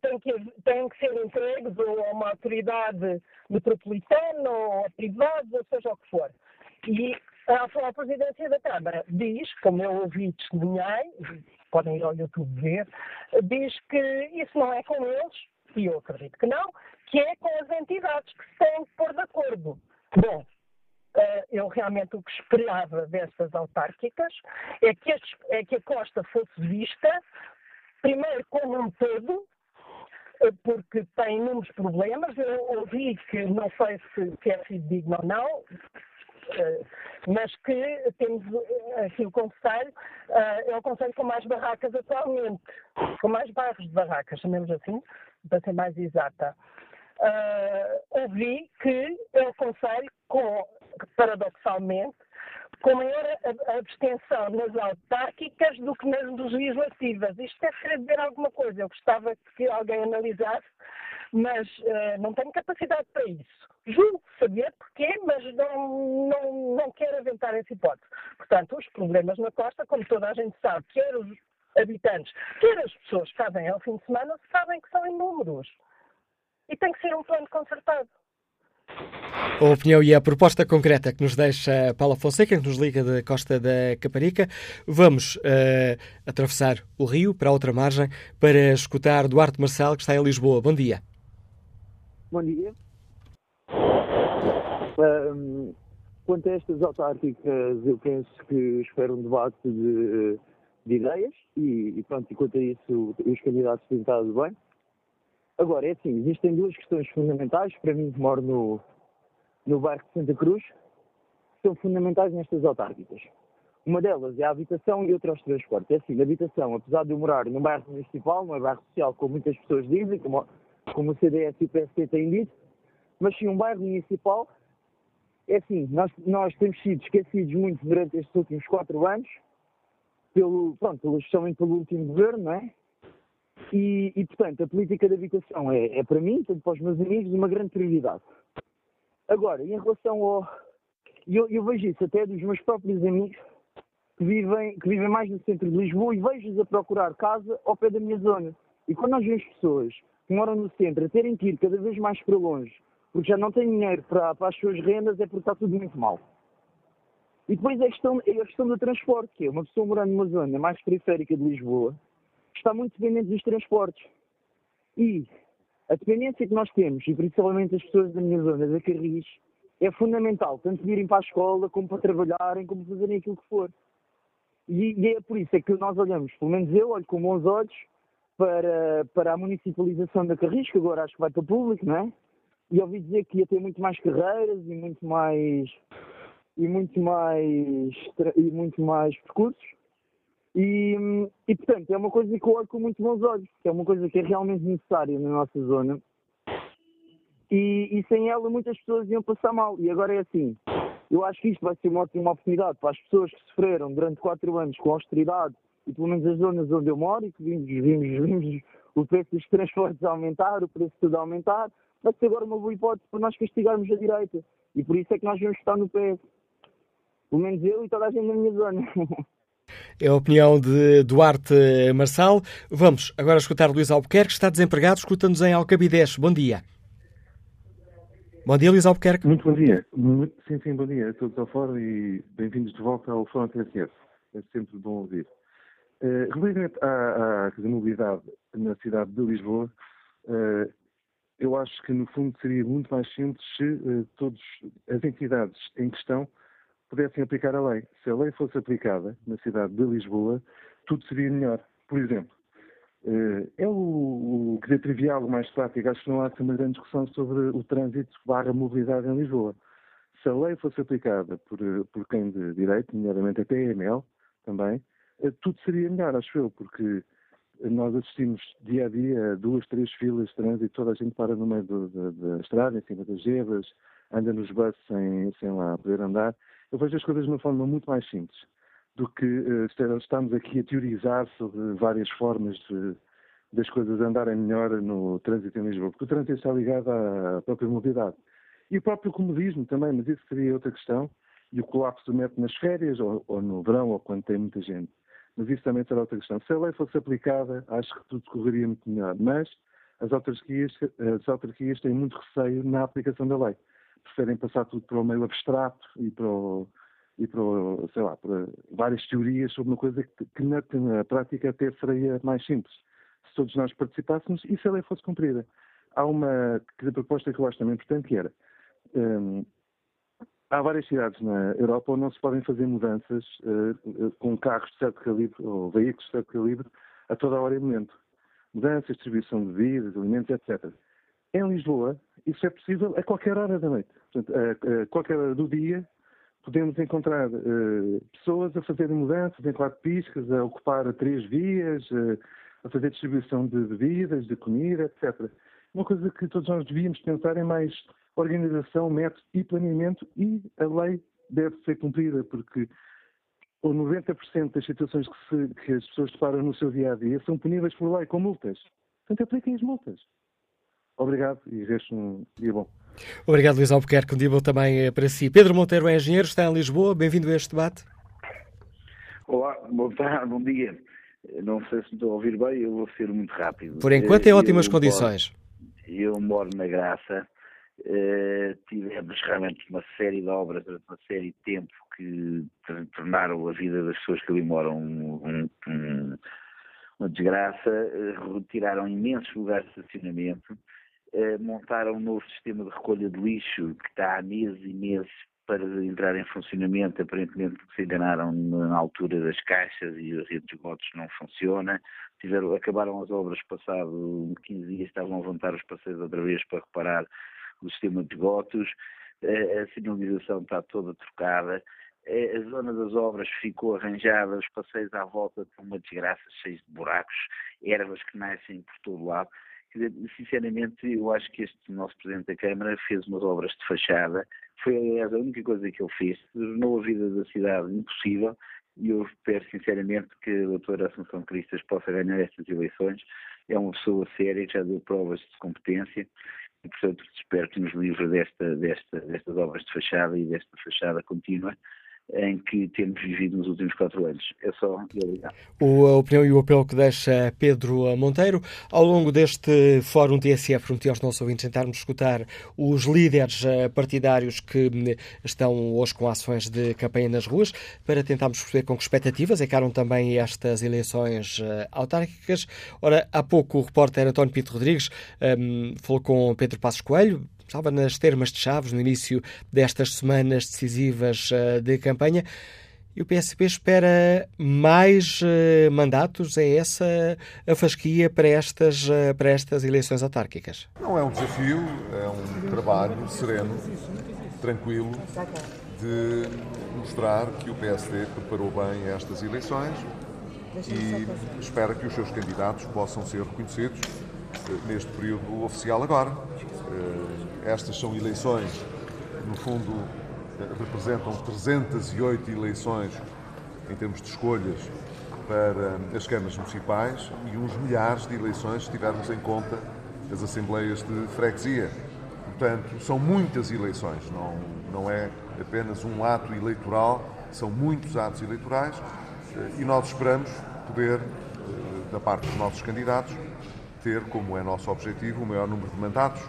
têm, que, têm que ser entregues a uma autoridade metropolitana ou a privados, ou seja o que for. E a, a presidência da Câmara diz, como eu ouvi testemunhei, podem ir ao YouTube ver, diz que isso não é com eles, e eu acredito que não, que é com as entidades que se têm que pôr de acordo. Bom, eh, eu realmente o que esperava destas autárquicas é é que a Costa fosse vista, primeiro como um todo, porque tem inúmeros problemas. Eu ouvi que não sei se, se é digno ou não, eh, mas que temos aqui o Conselho, é o Conselho com mais barracas atualmente, com mais bairros de barracas, chamemos assim, para ser mais exata. ouvi que é o Conselho com paradoxalmente, com maior abstenção nas autárquicas do que nas legislativas. Isto deve querer dizer alguma coisa. Eu gostava que alguém analisasse, mas uh, não tenho capacidade para isso. Julgo saber porquê, mas não, não, não quero aventar essa hipótese. Portanto, os problemas na costa, como toda a gente sabe, quer os habitantes, quer as pessoas que fazem ao fim de semana, sabem que são inúmeros. E tem que ser um plano concertado. A opinião e a proposta concreta que nos deixa Paula Fonseca, que nos liga da costa da Caparica. Vamos uh, atravessar o rio para a outra margem para escutar Duarte Marçal, que está em Lisboa. Bom dia. Bom dia. Um, quanto a estas autárquicas, eu penso que espero um debate de, de ideias e, e, pronto, e quanto a isso, os candidatos têm estado bem. Agora, é assim, existem duas questões fundamentais, para mim que moro no, no bairro de Santa Cruz, que são fundamentais nestas autárquicas. Uma delas é a habitação e outra os transportes. É assim, a habitação, apesar de eu morar num bairro municipal, num bairro social, como muitas pessoas dizem, como, como o CDS e o PST têm dito, mas sim um bairro municipal, é assim, nós, nós temos sido esquecidos muito durante estes últimos quatro anos, pelo, pronto, especialmente pelo último governo, não é? E, e, portanto, a política de habitação é, é, para mim, tanto para os meus amigos, uma grande prioridade. Agora, em relação ao. Eu, eu vejo isso até dos meus próprios amigos que vivem, que vivem mais no centro de Lisboa e vejo-os a procurar casa ao pé da minha zona. E quando nós vemos pessoas que moram no centro a terem que ir cada vez mais para longe, porque já não têm dinheiro para, para as suas rendas, é porque está tudo muito mal. E depois é a questão, é a questão do transporte, que é uma pessoa morando numa zona mais periférica de Lisboa, está muito dependente dos transportes. E a dependência que nós temos, e principalmente as pessoas da minha zona, da Carris, é fundamental, tanto irem para a escola, como para trabalharem, como fazerem aquilo que for. E, e, é por isso é que nós olhamos, pelo menos eu olho com bons olhos, para, para a municipalização da Carris, que agora acho que vai para o público, não é? E ouvi dizer que ia ter muito mais carreiras e muito mais e muito mais e muito mais percursos. E, e, portanto, é uma coisa que eu olho com muito bons olhos, que é uma coisa que é realmente necessária na nossa zona. E, e, sem ela muitas pessoas iam passar mal. E agora é assim, eu acho que isto vai ser uma ótima oportunidade para as pessoas que sofreram durante quatro anos com austeridade, e pelo menos as zonas onde eu moro, e que vimos, vimos, vimos o preço dos transportes a aumentar, o preço de tudo a aumentar, vai ser agora uma boa hipótese para nós castigarmos a direita. E por isso é que nós vamos estar no PS. Pelo menos eu e toda a gente na minha zona. É a opinião de Duarte Marçal. Vamos agora escutar Luís Albuquerque, que está desempregado, escuta-nos em Alcabidez. Bom dia. Bom dia, Luís Albuquerque. Muito bom dia. Sim, sim, bom dia a todos ao fórum e bem-vindos de volta ao Fórum TSF. É sempre bom ouvir. Uh, relativamente à, à mobilidade na cidade de Lisboa, uh, eu acho que, no fundo, seria muito mais simples se uh, todas as entidades em questão pudessem aplicar a lei. Se a lei fosse aplicada na cidade de Lisboa, tudo seria melhor. Por exemplo, eh, é o, que é trivial, o mais prático. Acho que não há assim uma grande discussão sobre o trânsito barra mobilidade em Lisboa. Se a lei fosse aplicada por, por quem de direito, nomeadamente a PML também, eh, tudo seria melhor, acho eu, porque nós assistimos dia a dia a duas, três filas de trânsito, toda a gente para no meio do, da, da estrada, em cima das gebras, anda nos buses sem, sem lá poder andar. Eu vejo as coisas de uma forma muito mais simples do que uh, estamos aqui a teorizar sobre várias formas de, das coisas andarem melhor no trânsito em Lisboa, porque o trânsito está ligado à própria mobilidade. E o próprio comodismo também, mas isso seria outra questão. e o colapso do método nas férias, ou, ou, no verão, ou quando tem muita gente. Mas isso também será outra questão. Se a lei fosse aplicada, acho que tudo correria muito melhor. Mas as autarquias, as autarquias têm muito receio na aplicação da lei. Preferem passar tudo para o meio abstrato e para o, e para, sei lá, para várias teorias sobre uma coisa que, que, na, que, na, prática até seria mais simples. Se todos nós participássemos e se a lei fosse cumprida. Há uma proposta que eu acho também importante, que era, um, há várias cidades na Europa onde não se podem fazer mudanças uh, com carros de certo calibre, ou veículos de certo calibre, a toda hora e momento. Mudanças, distribuição de bebidas, alimentos, etc. Em Lisboa, isso é possível a qualquer hora da noite. Portanto, a, a qualquer hora do dia, podemos encontrar uh, pessoas a fazerem mudanças em quatro piscas, a ocupar três vias, uh, a fazer distribuição de bebidas, de comida, etc. Uma coisa que todos nós devíamos pensar é mais organização, método e planeamento e a lei deve ser cumprida, porque ou 90% das situações que, se, que as pessoas deparam no seu dia a dia são puníveis por lei, com multas. Portanto, apliquem as multas. Obrigado e resto um dia bom. Obrigado, Luís Albuquerque. Um dia bom também eh, para si. Pedro Monteiro é engenheiro, está em Lisboa. Bem-vindo a este debate. Olá, bom, tarde, bom dia. Não sei se me estou a ouvir bem, eu vou ser muito rápido. Por enquanto, em ótimas eu condições. Moro, eu moro na Graça. Uh, tivemos realmente uma série de obras durante uma série de tempo que tornaram a vida das pessoas que ali moram um, um, uma desgraça, uh, retiraram imensos lugares de estacionamento, uh, montaram um novo sistema de recolha de lixo que está há meses e meses para entrar em funcionamento, aparentemente se enganaram na altura das caixas e a rede de esgotos não funciona. Tiveram, acabaram as obras passado 15 dias, estavam a levantar os passeios outra vez para reparar o sistema de esgotos, a sinalização está toda trocada, a zona das obras ficou arranjada, os passeios à volta estão uma desgraça, cheios de buracos, ervas que nascem por todo lado. Sinceramente, eu acho que este nosso Presidente da Câmara fez umas obras de fachada, foi aliás a única coisa que ele fez, tornou a vida da cidade impossível. E eu espero sinceramente que a doutora Assunção Cristas possa ganhar estas eleições. É uma pessoa séria já deu provas de competência. E, portanto, espero que nos livre desta, desta, destas obras de fachada e desta fachada contínua em que temos vivido nos últimos quatro anos. É só ligar. O, a opinião e o apelo que deixa Pedro Monteiro. Ao longo deste Fórum TSF, prometi aos nossos ouvintes tentarmos escutar os líderes eh, partidários que hum, estão hoje com ações de campanha nas ruas, para tentarmos perceber com que expectativas encaram também estas eleições eh, autárquicas. Ora, há pouco o repórter António Pinto Rodrigues um, falou com Pedro Passos Coelho, estava nas termas de Chaves no início destas semanas decisivas uh, de campanha. E o PSP espera mais uh, mandatos? É essa a fasquia para estas, uh, para estas eleições autárquicas? Não é um desafio, é um trabalho sereno, tranquilo, de mostrar que o PSD preparou bem estas eleições e espera que os seus candidatos possam ser reconhecidos neste período oficial agora. Estas são eleições, no fundo, representam 308 eleições em termos de escolhas para as câmaras municipais e uns milhares de eleições se tivermos em conta as assembleias de freguesia. Portanto, são muitas eleições, não, não é apenas um ato eleitoral, são muitos atos eleitorais e nós esperamos poder, da parte dos nossos candidatos, ter como é nosso objetivo o maior número de mandatos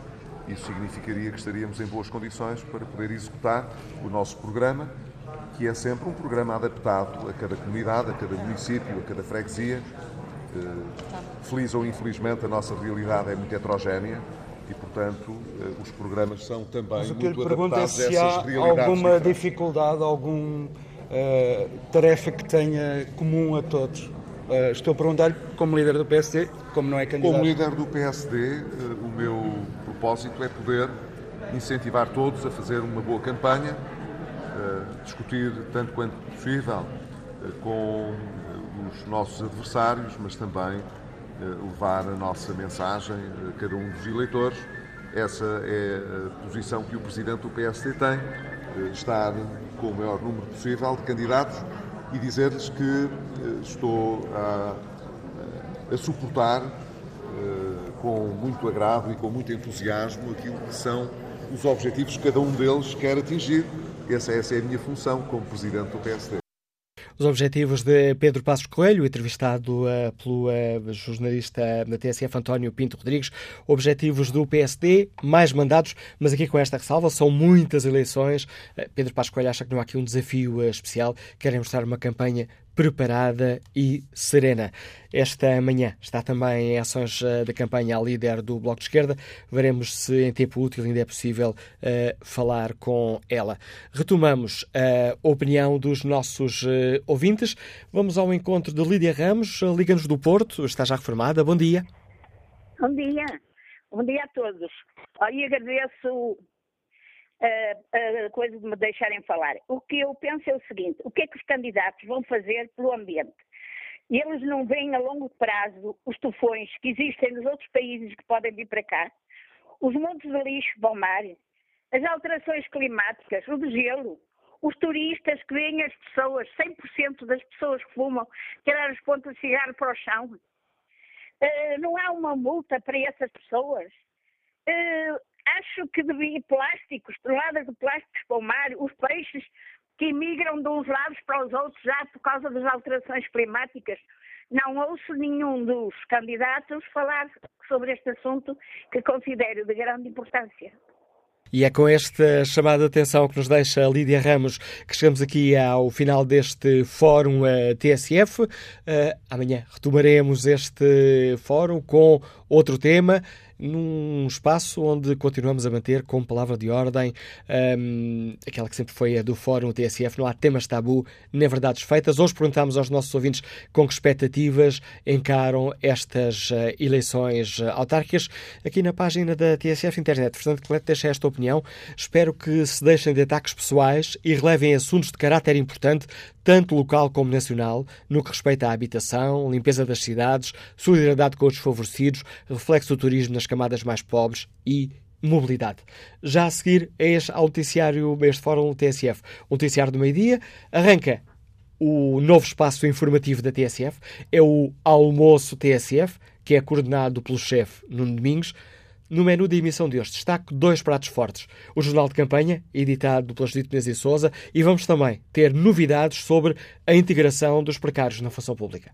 isso significaria que estaríamos em boas condições para poder executar o nosso programa, que é sempre um programa adaptado a cada comunidade, a cada município, a cada freguesia. Eh, feliz ou infelizmente, a nossa realidade é muito heterogénea e, portanto, eh, os programas são também Mas o que muito adaptados é se há alguma diferentes. dificuldade, alguma uh, tarefa que tenha comum a todos. Uh, estou a perguntar-lhe, como líder do PSD, como não é candidato. Como líder do PSD, uh, o meu propósito é poder incentivar todos a fazer uma boa campanha, uh, discutir tanto quanto possível uh, com os nossos adversários, mas também levar a nossa mensagem a cada um dos eleitores. Essa é a posição que o Presidente do PSD tem, estar com o maior número possível de candidatos e dizer-lhes que estou a, a suportar com muito agrado e com muito entusiasmo aquilo que são os objetivos que cada um deles quer atingir. essa, essa é a minha função como Presidente do PSD. Os objetivos de Pedro Passos Coelho, entrevistado uh, pelo uh, jornalista da TSF António Pinto Rodrigues, objetivos do PSD, mais mandados, mas aqui com esta ressalva, são muitas eleições. Uh, Pedro Passos Coelho acha que não há aqui um desafio especial, querem mostrar uma campanha preparada e serena. Esta manhã está também em ações uh, da campanha a líder do Bloco de Esquerda. Veremos se em tempo útil ainda é possível uh, falar com ela. Retomamos a opinião dos nossos uh, ouvintes. Vamos ao encontro de Lídia Ramos, Liga-nos do Porto, está já reformada. Bom dia. Bom dia. Bom dia a todos. E agradeço a, a coisa de me deixarem falar. O que eu penso é o seguinte: o que é que os candidatos vão fazer pelo ambiente? Eles não veem a longo prazo os tufões que existem nos outros países que podem vir para cá, os montes de lixo vão mar, as alterações climáticas, o gelo, os turistas que veem as pessoas, 100% das pessoas que fumam, tirar as pontas de cigarro para o chão. Uh, não há uma multa para essas pessoas. Acho que devia plásticos, toneladas de plásticos para o mar, os peixes que emigram de uns lados para os outros já por causa das alterações climáticas. Não ouço nenhum dos candidatos falar sobre este assunto que considero de grande importância. E é com esta chamada de atenção que nos deixa Lídia Ramos que chegamos aqui ao final deste Fórum uh, TSF. Uh, amanhã retomaremos este fórum com outro tema num espaço onde continuamos a manter como palavra de ordem um, aquela que sempre foi a do Fórum TSF, não há temas tabu nem verdades feitas. Hoje perguntamos aos nossos ouvintes com que expectativas encaram estas uh, eleições uh, autárquicas. Aqui na página da TSF Internet, Fernando Cleto deixa esta opinião. Espero que se deixem de ataques pessoais e relevem assuntos de caráter importante, tanto local como nacional, no que respeita à habitação, limpeza das cidades, solidariedade com os desfavorecidos, reflexo do turismo nas camadas mais pobres e mobilidade. Já a seguir, este ao noticiário, este Fórum TSF, o noticiário do meio-dia, arranca o novo espaço informativo da TSF, é o Almoço TSF, que é coordenado pelo chefe Nuno Domingos. No menu de emissão de hoje, destaco dois pratos fortes. O Jornal de Campanha, editado pela Judite Menezes e Souza, e vamos também ter novidades sobre a integração dos precários na função pública.